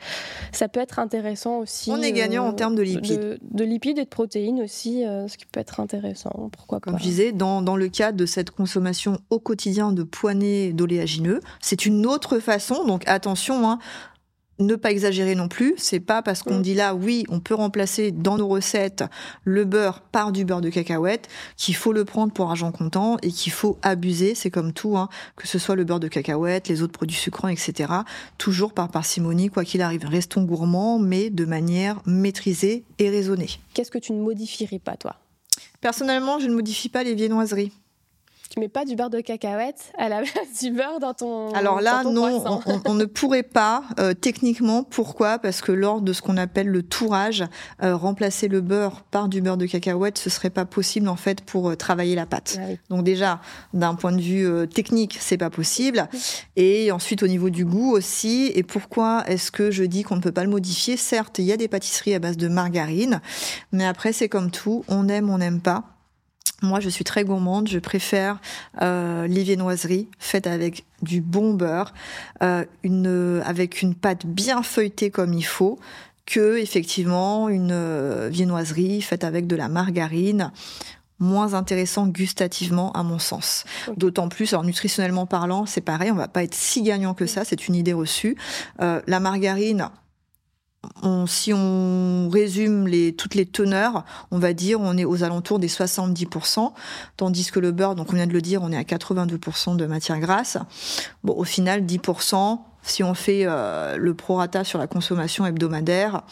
ça peut être intéressant aussi. On est gagnant en termes de lipides. De, de lipides et de protéines aussi, euh, ce qui peut être intéressant. Pourquoi Comme je disais, dans, dans le cadre de cette consommation au quotidien de poignées d'oléagineux, c'est une autre façon. Donc attention, hein, ne pas exagérer non plus. C'est pas parce qu'on Mm. dit là, oui, on peut remplacer dans nos recettes le beurre par du beurre de cacahuète, qu'il faut le prendre pour argent comptant et qu'il faut abuser. C'est comme tout, hein, que ce soit le beurre de cacahuète, les autres produits sucrants, etc. Toujours par parcimonie, quoi qu'il arrive. Restons gourmands, mais de manière maîtrisée et raisonnée. Qu'est-ce que tu ne modifierais pas toi? Personnellement, je ne modifie pas les viennoiseries. Tu mets pas du beurre de cacahuète à la place du beurre dans ton Alors là, ton non, on, ne pourrait pas euh, techniquement. Pourquoi? Parce que lors de ce qu'on appelle le tourage, euh, remplacer le beurre par du beurre de cacahuète, ce serait pas possible en fait pour euh, travailler la pâte. Ah oui. Donc déjà, d'un point de vue euh, technique, c'est pas possible. Et ensuite, au niveau du goût aussi. Et pourquoi est-ce que je dis qu'on ne peut pas le modifier? Certes, il y a des pâtisseries à base de margarine, mais après, c'est comme tout, on aime, on n'aime pas. Moi, je suis très gourmande. Je préfère euh, les viennoiseries faites avec du bon beurre, euh, une, avec une pâte bien feuilletée comme il faut, que effectivement une euh, viennoiserie faite avec de la margarine moins intéressant gustativement à mon sens. D'autant plus, alors nutritionnellement parlant, c'est pareil, on va pas être si gagnant que ça, c'est une idée reçue. Euh, la margarine, on- si on résume toutes les teneurs, on va dire on est aux alentours des 70%, tandis que le beurre, donc on vient de le dire, on est à 82% de matière grasse. Bon, au final, 10%, si on fait euh, le prorata sur la consommation hebdomadaire,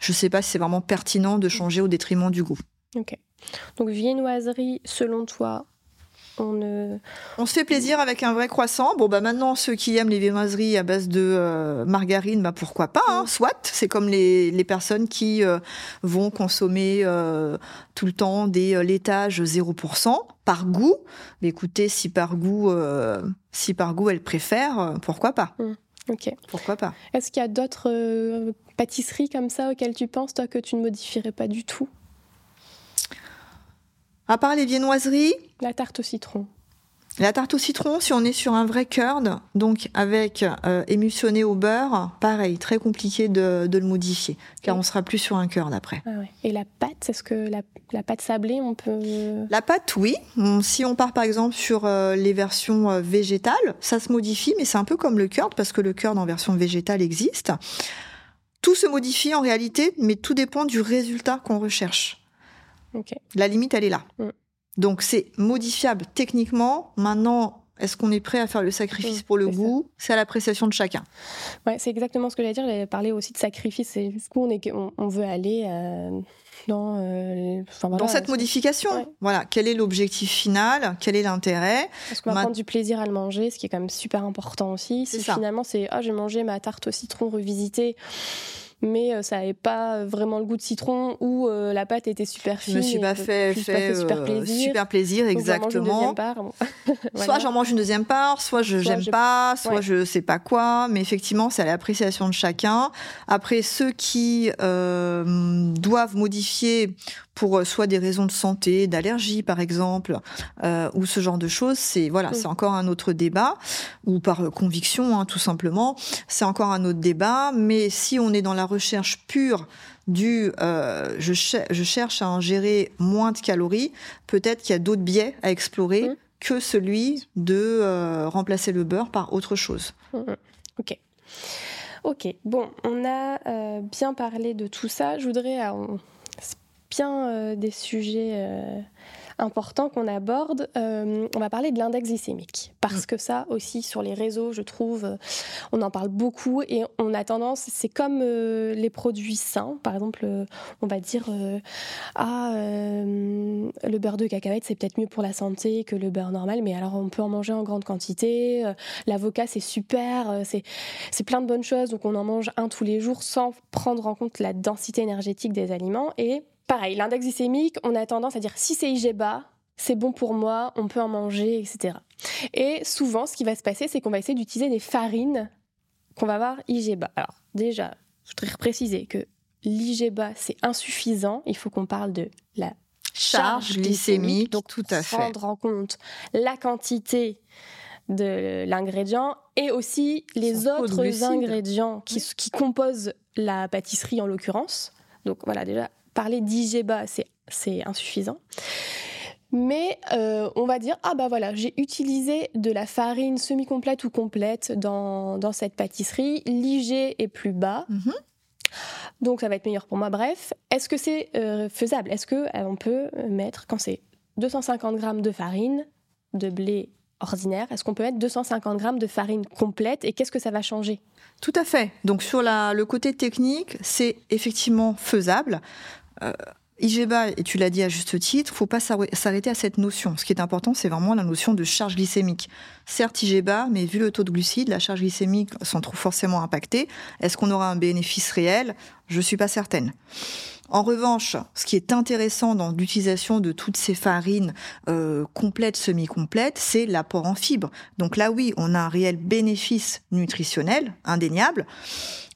je sais pas si c'est vraiment pertinent de changer au détriment du goût. Ok. Donc viennoiserie, selon toi, on ne. On se fait plaisir avec un vrai croissant. Bon, bah maintenant, ceux qui aiment les viennoiseries à base de euh, margarine, bah pourquoi pas, hein, soit. C'est comme les, les personnes qui euh, vont consommer euh, tout le temps des laitages 0% par goût. Mais écoutez, si par goût, si par goût elles préfèrent, pourquoi pas Ok. Pourquoi pas Est-ce qu'il y a d'autres pâtisseries comme ça auxquelles tu penses, toi, que tu ne modifierais pas du tout? À part les viennoiseries, La tarte au citron. La tarte au citron, si on est sur un vrai curd, donc avec euh, émulsionné au beurre, pareil, très compliqué de, de le modifier, car Mm. on sera plus sur un curd après. Ah ouais. Et la pâte, est-ce que la, la pâte sablée, on peut. La pâte, oui. On- Si on part par exemple sur euh, les versions euh, végétales, ça se modifie, mais c'est un peu comme le curd, parce que le curd en version végétale existe. Tout se modifie en réalité, mais tout dépend du résultat qu'on recherche. La limite, elle est là. Mm. Donc c'est modifiable techniquement. Maintenant, est-ce qu'on est prêt à faire le sacrifice Mm, pour le goût? C'est à l'appréciation de chacun. Ouais, c'est exactement ce que j'allais dire. J'allais parler aussi de sacrifice. C'est jusqu'où on, est, on, on veut aller euh, dans, euh, les- enfin, voilà, Dans cette modification, Ouais. voilà, quel est l'objectif final? Quel est l'intérêt? Est-ce qu'on va Ma- prendre du plaisir à le manger, ce qui est quand même super important aussi. C'est Si finalement c'est ah j'ai mangé ma tarte au citron revisitée, mais euh, ça n'avait pas vraiment le goût de citron ou euh, la pâte était super fine. je- me suis pas fait, fait super euh, plaisir. super plaisir, exactement. deuxième part. Bon. Soit j'en mange une deuxième part, soit je j'aime j'ai- pas, soit Ouais. je sais pas quoi. Mais effectivement, c'est à l'appréciation de chacun. Après, ceux qui doivent modifier pour euh, soit des raisons de santé, d'allergie par exemple, euh, ou ce genre de choses, c'est voilà, c'est encore un autre débat, ou par euh, conviction, hein, tout simplement, c'est encore un autre débat. Mais si on est dans la recherche pure du euh, je, cher- je cherche à ingérer moins de calories, peut-être qu'il y a d'autres biais à explorer que celui de euh, remplacer le beurre par autre chose. Mhm. Ok. Ok, bon, on a bien parlé de tout ça. Je voudrais, on- bien euh, des sujets euh, important qu'on aborde, euh, on va parler de l'index glycémique. Parce mm. que ça aussi, sur les réseaux, je trouve, on en parle beaucoup et on a tendance, c'est comme euh, les produits sains. Par exemple, on va dire, ah, le beurre de cacahuète, c'est peut-être mieux pour la santé que le beurre normal, mais alors on peut en manger en grande quantité. L'avocat, c'est super, c'est plein de bonnes choses, donc on en mange un tous les jours sans prendre en compte la densité énergétique des aliments. Et pareil, l'index glycémique, on a tendance à dire si c'est IG bas, c'est bon pour moi, on peut en manger, etc. Et souvent, ce qui va se passer, c'est qu'on va essayer d'utiliser des farines qu'on va avoir IG bas. Alors, déjà, je voudrais préciser que l'IG bas, c'est insuffisant. Il faut qu'on parle de la charge glycémique, donc tout à fait. prendre en compte la quantité de l'ingrédient et aussi les autres ingrédients qui, qui composent la pâtisserie en l'occurrence. Donc voilà, déjà, parler d'IGBA, c'est insuffisant. Mais euh, on va dire, ah bah voilà, j'ai utilisé de la farine semi-complète ou complète dans, dans cette pâtisserie, l'IG est plus bas. Mhm. Donc ça va être meilleur pour moi. Bref, est-ce que c'est euh, faisable? Est-ce qu'on euh, peut mettre, quand c'est 250 grammes de farine, de blé ordinaire, est-ce qu'on peut mettre 250 grammes de farine complète et qu'est-ce que ça va changer? Tout à fait. Donc sur la, le côté technique, c'est effectivement faisable. Euh, IGBA, et tu l'as dit à juste titre, faut pas s'arrêter à cette notion. Ce qui est important, c'est vraiment la notion de charge glycémique. Certes, IGBA, mais vu le taux de glucides, la charge glycémique s'en trouve forcément impactée. Est-ce qu'on aura un bénéfice réel? Je suis pas certaine. En revanche, ce qui est intéressant dans l'utilisation de toutes ces farines euh, complètes, semi-complètes, c'est l'apport en fibres. Donc là, oui, on a un réel bénéfice nutritionnel, indéniable.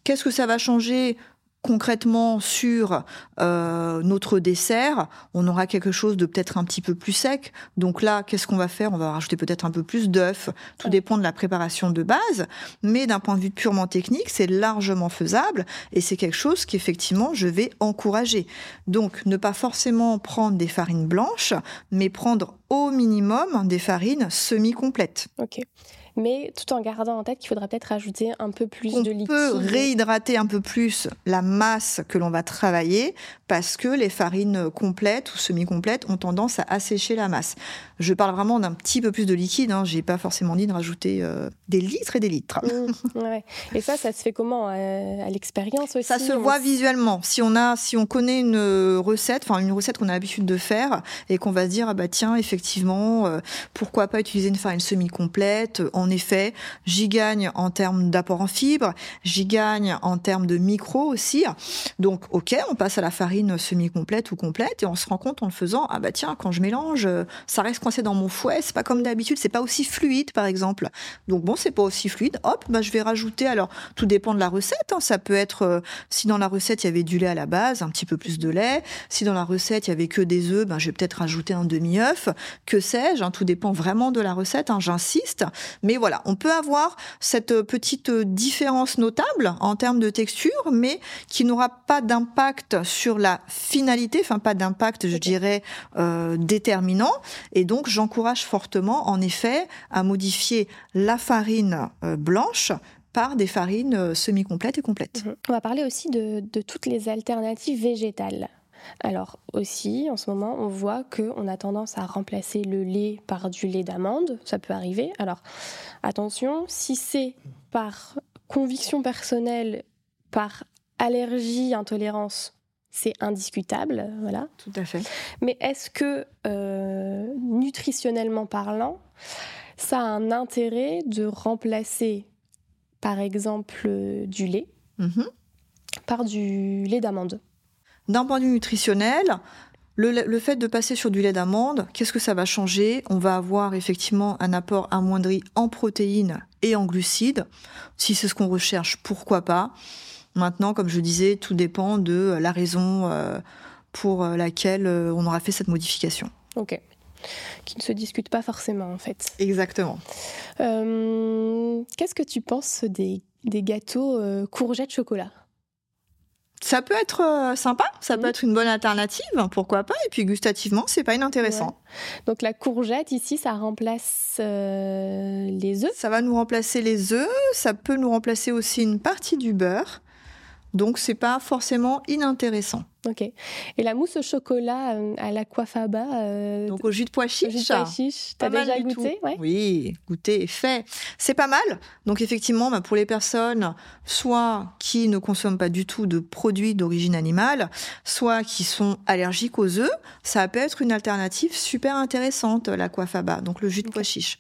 Qu'est-ce que ça va changer? Concrètement sur euh, notre dessert, on aura quelque chose de peut-être un petit peu plus sec. Donc là, qu'est-ce qu'on va faire? On va rajouter peut-être un peu plus d'œufs. Tout dépend de la préparation de base. Mais d'un point de vue purement technique, c'est largement faisable et c'est quelque chose qu'effectivement je vais encourager. Donc ne pas forcément prendre des farines blanches, mais prendre au minimum des farines semi-complètes. Ok mais tout en gardant en tête qu'il faudra peut-être rajouter un peu plus de liquide. On peut réhydrater un peu plus la masse que l'on va travailler parce que les farines complètes ou semi-complètes ont tendance à assécher la masse. Je parle vraiment d'un petit peu plus de liquide. Hein. J'ai pas forcément dit de rajouter euh, des litres et des litres. Mmh, et ça, ça se fait comment euh, à l'expérience aussi Ça se voit visuellement. Si on a, si on connaît une recette, enfin une recette qu'on a l'habitude de faire et qu'on va se dire ah bah tiens effectivement euh, pourquoi pas utiliser une farine semi-complète? En effet, j'y gagne en termes d'apport en fibres, j'y gagne en termes de micro aussi. Donc, ok, on passe à la farine semi-complète ou complète et on se rend compte en le faisant, ah bah tiens, quand je mélange, ça reste dans mon fouet, c'est pas comme d'habitude, c'est pas aussi fluide par exemple. Donc bon, c'est pas aussi fluide, hop, bah je vais rajouter, alors tout dépend de la recette, hein. ça peut être, euh, si dans la recette il y avait du lait à la base, un petit peu plus de lait, si dans la recette il y avait que des œufs, ben je vais peut-être rajouter un demi-œuf, que sais-je, hein. tout dépend vraiment de la recette, hein, j'insiste, mais voilà, on peut avoir cette petite différence notable en termes de texture, mais qui n'aura pas d'impact sur la finalité, enfin pas d'impact, je dirais, euh, déterminant. Et donc, j'encourage fortement, en effet, à modifier la farine euh, blanche par des farines euh, semi-complètes et complètes. Mhm. On va parler aussi de toutes les alternatives végétales. Alors aussi, en ce moment, on voit qu'on a tendance à remplacer le lait par du lait d'amande. Ça peut arriver. Alors attention, si c'est par conviction personnelle, par allergie, intolérance, c'est indiscutable, voilà. Tout à fait. Mais est-ce que, euh, nutritionnellement parlant, ça a un intérêt de remplacer, par exemple, du lait mm-hmm. par du lait d'amande? D'un point de vue nutritionnel, le, fait de passer sur du lait d'amande, qu'est-ce que ça va changer? On va avoir effectivement un apport amoindri en protéines et en glucides. Si c'est ce qu'on recherche, pourquoi pas? Maintenant, comme je disais, tout dépend de la raison euh, pour laquelle euh, on aura fait cette modification. Ok. Qui ne se discute pas forcément, en fait. Exactement. Euh, qu'est-ce que tu penses des, des gâteaux courgettes chocolat? Ça peut être euh, sympa, ça peut mm. être une bonne alternative, pourquoi pas. Et puis gustativement, c'est pas inintéressant. Donc la courgette ici, ça remplace euh, les œufs? Ça va nous remplacer les œufs. Ça peut nous remplacer aussi une partie du beurre. Donc c'est pas forcément inintéressant. Ok. Et la mousse au chocolat euh, à l'aquafaba euh, Donc au jus de pois chiche. Jus de pois chiche. T'as déjà goûté Oui, goûté et fait. C'est pas mal. Donc effectivement, bah, pour les personnes soit qui ne consomment pas du tout de produits d'origine animale, soit qui sont allergiques aux œufs, ça peut être une alternative super intéressante l'aquafaba. Donc le jus de pois chiche.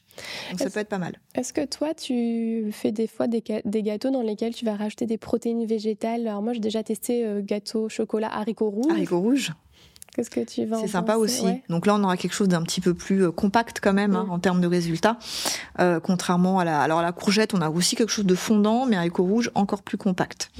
Donc ça peut être pas mal. Est-ce que toi, tu fais des fois des, gâteaux dans lesquels tu vas rajouter des protéines végétales? Alors moi, j'ai déjà testé euh, gâteau chocolat haricots rouges. Haricots rouges Qu'est-ce que tu vas C'est sympa aussi. Donc là, on aura quelque chose d'un petit peu plus euh, compact quand même hein, mm. en termes de résultats. Euh, contrairement à la, alors la courgette, on a aussi quelque chose de fondant, mais haricot rouge encore plus compact.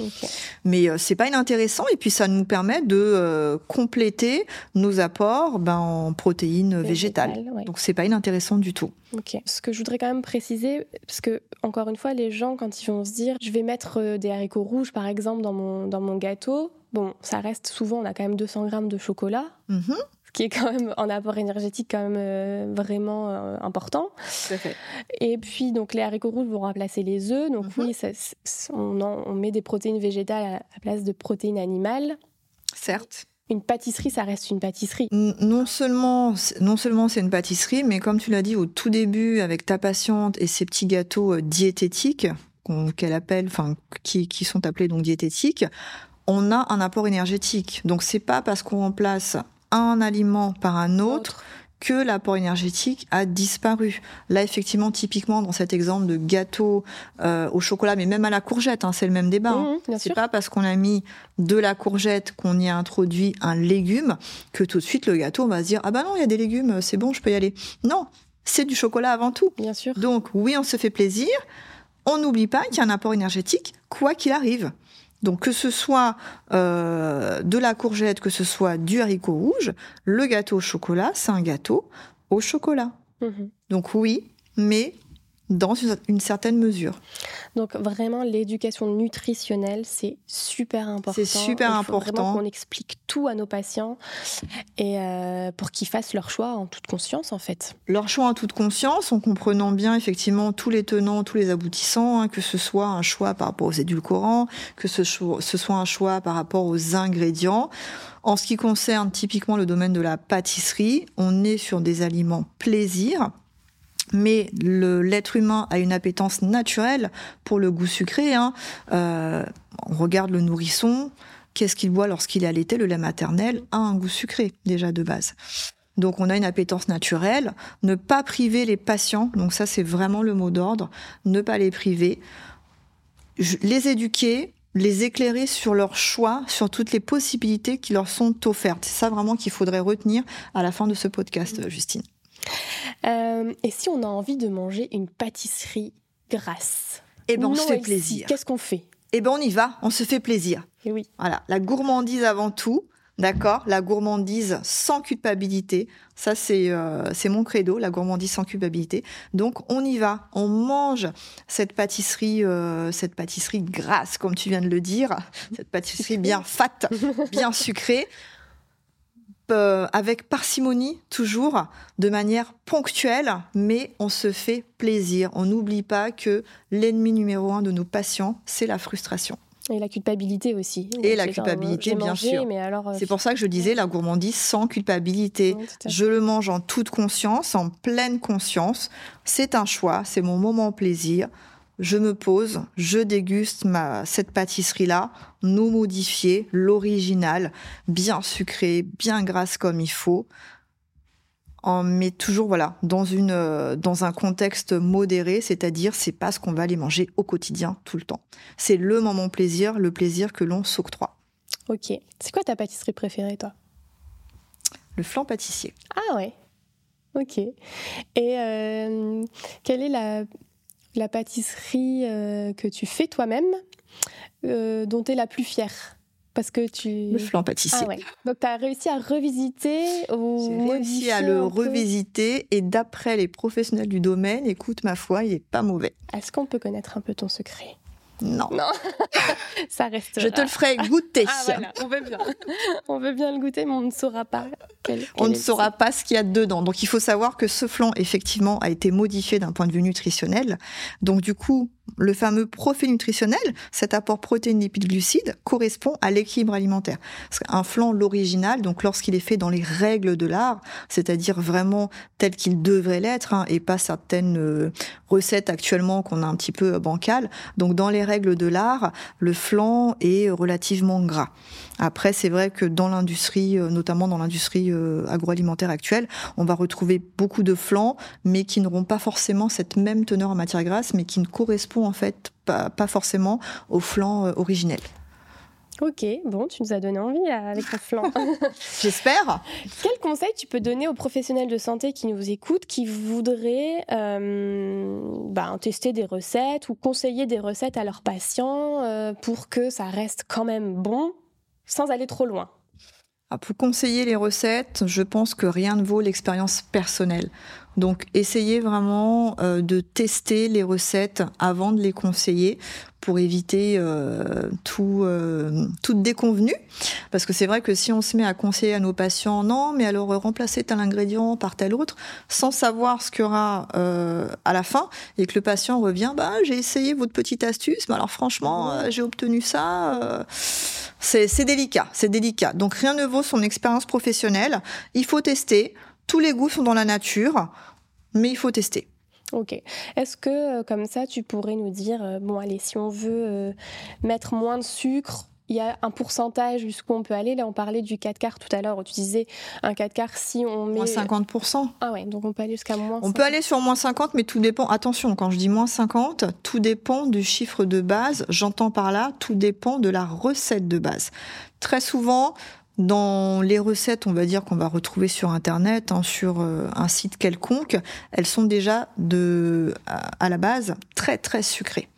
Mais euh, c'est pas inintéressant et puis ça nous permet de compléter nos apports ben, en protéines végétales. Donc c'est pas inintéressant du tout. Ok. Ce que je voudrais quand même préciser, parce que encore une fois, les gens quand ils vont se dire, je vais mettre des haricots rouges par exemple dans mon dans mon gâteau, Bon, ça reste souvent, on a quand même 200 grammes de chocolat, mhm. ce qui est quand même en apport énergétique quand même euh, vraiment euh, important. Et puis, donc, les haricots rouges vont remplacer les œufs. Donc, mhm. oui, on, met des protéines végétales à la place de protéines animales. Certes. Une pâtisserie, ça reste une pâtisserie. Non seulement, non seulement c'est une pâtisserie, mais comme tu l'as dit au tout début avec ta patiente et ses petits gâteaux euh, diététiques, qu'elle appelle, enfin, qui, qui, sont appelés donc diététiques, on a un apport énergétique. Donc c'est pas parce qu'on remplace un aliment par un autre que l'apport énergétique a disparu. Là, effectivement, typiquement dans cet exemple de gâteau euh, au chocolat, mais même à la courgette, hein, c'est le même débat. Hein. C'est pas parce qu'on a mis de la courgette qu'on y a introduit un légume que tout de suite le gâteau on va se dire ah ben non il y a des légumes, c'est bon, je peux y aller. Non, c'est du chocolat avant tout. Bien sûr. Donc oui, on se fait plaisir. On n'oublie pas qu'il y a un apport énergétique quoi qu'il arrive. Donc que ce soit euh, de la courgette, que ce soit du haricot rouge, le gâteau au chocolat, c'est un gâteau au chocolat. Mhm. Donc oui, mais dans une certaine mesure. Donc vraiment, l'éducation nutritionnelle, c'est super important. C'est super Il faut important. Vraiment qu'on explique tout à nos patients et euh, pour qu'ils fassent leur choix en toute conscience, en fait. Leur choix en toute conscience, en comprenant bien effectivement tous les tenants, tous les aboutissants, hein, que ce soit un choix par rapport aux édulcorants, que ce, ce soit un choix par rapport aux ingrédients. En ce qui concerne typiquement le domaine de la pâtisserie, on est sur des aliments plaisir mais l'être humain a une appétence naturelle pour le goût sucré. Hein. Euh, on regarde le nourrisson, qu'est-ce qu'il boit lorsqu'il est allaité Le lait maternel a un goût sucré déjà de base. Donc on a une appétence naturelle. Ne pas priver les patients, donc ça c'est vraiment le mot d'ordre, ne pas les priver. Les éduquer, les éclairer sur leur choix, sur toutes les possibilités qui leur sont offertes. C'est ça vraiment qu'il faudrait retenir à la fin de ce podcast, Justine. Euh, et si on a envie de manger une pâtisserie grasse? Eh ben, on se fait plaisir. Qu'est-ce qu'on fait? Eh ben, on y va, on se fait plaisir. Et oui. Voilà, la gourmandise avant tout. D'accord? La gourmandise sans culpabilité. Ça, c'est euh, c'est mon credo, la gourmandise sans culpabilité. Donc, on y va. On mange cette pâtisserie, euh, cette pâtisserie grasse, comme tu viens de le dire. Cette pâtisserie bien fat, bien sucrée. Euh, avec parcimonie toujours, de manière ponctuelle, mais on se fait plaisir. On n'oublie pas que l'ennemi numéro un de nos patients, c'est la frustration. Et la culpabilité aussi. Et la culpabilité, bien sûr. Euh, c'est pour ça que je disais la gourmandise sans culpabilité. je le mange en toute conscience, en pleine conscience. C'est un choix, c'est mon moment plaisir je me pose, je déguste ma, cette pâtisserie-là, non modifiée, l'original, bien sucrée, bien grasse comme il faut, mais toujours voilà dans une euh, dans un contexte modéré, c'est-à-dire c'est pas ce qu'on va aller manger au quotidien tout le temps. C'est le moment plaisir, le plaisir que l'on s'octroie. Ok. C'est quoi ta pâtisserie préférée, toi? Le flan pâtissier. Ah ouais. Ok. Et euh, quelle est la la pâtisserie euh, que tu fais toi-même, euh, dont tu es la plus fière parce que tu... Le flan pâtissier. Ah Donc, tu as réussi à revisiter ou J'ai réussi à le revisiter et d'après les professionnels du domaine, écoute, ma foi, il est pas mauvais. Est-ce qu'on peut connaître un peu ton secret? Non. Non. ça reste. Je te le ferai goûter. Ah, voilà. On veut bien. on veut bien le goûter, mais on ne saura pas. on ne saura pas ce qu'il y a dedans. Donc il faut savoir que ce flan, effectivement, a été modifié d'un point de vue nutritionnel. Donc du coup, le fameux profil nutritionnel, cet apport protéines, lipides, glucides, correspond à l'équilibre alimentaire. Un flan, l'original, donc lorsqu'il est fait dans les règles de l'art, c'est-à-dire vraiment tel qu'il devrait l'être, hein, et pas certaines euh, recettes actuellement qu'on a un petit peu bancales. Donc dans les règles de l'art, le flan est relativement gras. Après, c'est vrai que dans l'industrie, euh, notamment dans l'industrie euh, agroalimentaire actuelle, on va retrouver beaucoup de flans, mais qui n'auront pas forcément cette même teneur en matière grasse, mais qui ne en fait pas, forcément au flan euh, originel. Ok, bon, tu nous as donné envie avec le flan. J'espère. Quel conseil tu peux donner aux professionnels de santé qui nous écoutent, qui voudraient bah, tester des recettes ou conseiller des recettes à leurs patients pour que ça reste quand même bon sans aller trop loin? Ah, pour conseiller les recettes, je pense que rien ne vaut l'expérience personnelle. Donc essayez vraiment euh, de tester les recettes avant de les conseiller pour éviter euh, tout, euh, toute déconvenue. Parce que c'est vrai que si on se met à conseiller à nos patients, non, mais alors remplacer tel ingrédient par tel autre, sans savoir ce qu'il y aura à la fin, et que le patient revient, bah, j'ai essayé votre petite astuce, mais alors franchement, j'ai obtenu ça. c'est délicat, c'est délicat. Donc rien ne vaut son expérience professionnelle. Il faut tester. Tous les goûts sont dans la nature mais il faut tester. Ok. Est-ce que, euh, comme ça, tu pourrais nous dire, euh, bon, allez, si on veut euh, mettre moins de sucre, il y a un pourcentage jusqu'où on peut aller? Là, on parlait du 4 quarts tout à l'heure. Tu disais un 4 quarts si on met. Moins 50%. Ah ouais, donc on peut aller jusqu'à moins. On peut aller sur moins 50, mais tout dépend. Attention, quand je dis moins 50, tout dépend du chiffre de base. J'entends par là, tout dépend de la recette de base. Très souvent, dans les recettes, on va dire qu'on va retrouver sur Internet, hein, sur euh, un site quelconque, elles sont déjà de, à la base très très sucrées.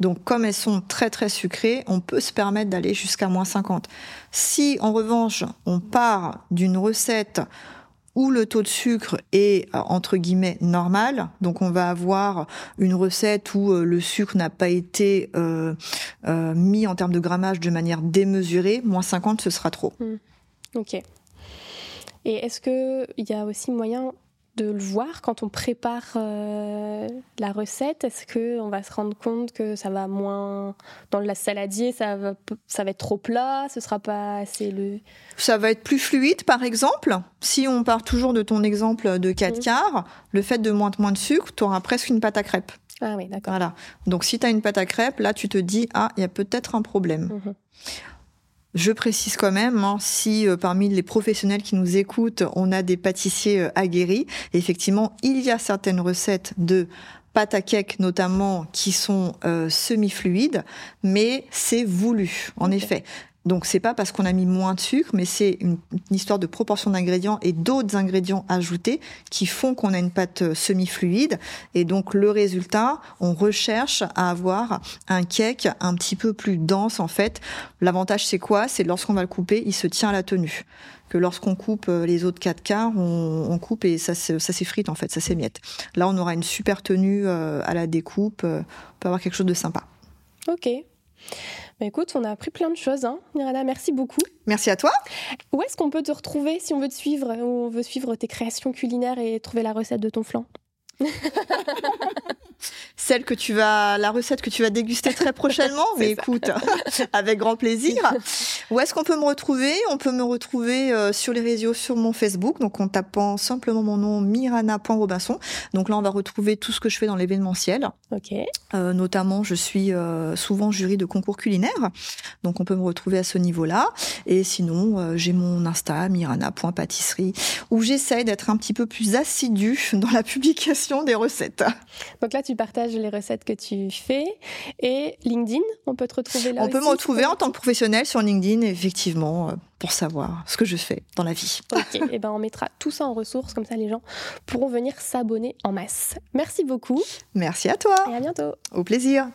Donc comme elles sont très très sucrées, on peut se permettre d'aller jusqu'à moins 50. Si en revanche on part d'une recette où le taux de sucre est euh, entre guillemets normal. Donc on va avoir une recette où euh, le sucre n'a pas été euh, mis en termes de grammage de manière démesurée. Moins 50, ce sera trop. Hmm. Ok. Et est-ce qu'il y a aussi moyen de le voir quand on prépare euh, la recette? Est-ce qu'on va se rendre compte que ça va moins dans la saladier, ça va, ça va être trop plat, ce sera pas assez le. Ça va être plus fluide, par exemple? Si on part toujours de ton exemple de 4 mmh. quarts, le fait de moins, moins de sucre, tu auras presque une pâte à crêpes. Ah oui, d'accord. Voilà. Donc si tu as une pâte à crêpes, là tu te dis ah, il y a peut-être un problème. Mmh. Je précise quand même, hein, si euh, parmi les professionnels qui nous écoutent, on a des pâtissiers euh, aguerris, effectivement, il y a certaines recettes de pâte à cake notamment qui sont euh, semi-fluides, mais c'est voulu, en effet. Donc c'est pas parce qu'on a mis moins de sucre, mais c'est une, histoire de proportion d'ingrédients et d'autres ingrédients ajoutés qui font qu'on a une pâte euh, semi-fluide. Et donc le résultat, on recherche à avoir un cake un petit peu plus dense en fait. L'avantage c'est quoi? C'est lorsqu'on va le couper, il se tient à la tenue. Que lorsqu'on coupe euh, les autres 4 quarts, on, coupe et ça, ça s'effrite en fait, ça s'émiette. Là on aura une super tenue euh, à la découpe, on peut avoir quelque chose de sympa. Ok. Bah, écoute, on a appris plein de choses. Hein. Miranda, merci beaucoup. Merci à toi. Où est-ce qu'on peut te retrouver si on veut te suivre, ou on veut suivre tes créations culinaires et trouver la recette de ton flan? Celle que tu vas, la recette que tu vas déguster très prochainement. Mais écoute, avec grand plaisir. Où est-ce qu'on peut me retrouver? On peut me retrouver euh, sur les réseaux, sur mon Facebook, donc en tapant simplement mon nom mirana.robinson. Donc là, on va retrouver tout ce que je fais dans l'événementiel. Ok. Euh, notamment, je suis euh, souvent jury de concours culinaires, donc on peut me retrouver à ce niveau-là. Et sinon, j'ai mon Insta mirana.pâtisserie où j'essaye d'être un petit peu plus assidue dans la publication des recettes. Donc là, tu partages les recettes que tu fais. Et LinkedIn, on peut te retrouver là On peut me retrouver en tant que professionnel sur LinkedIn, effectivement, euh, pour savoir ce que je fais dans la vie. Ok, et eh ben on mettra tout ça en ressources, comme ça les gens pourront venir s'abonner en masse. Merci beaucoup. Merci à toi. Et à bientôt. Au plaisir.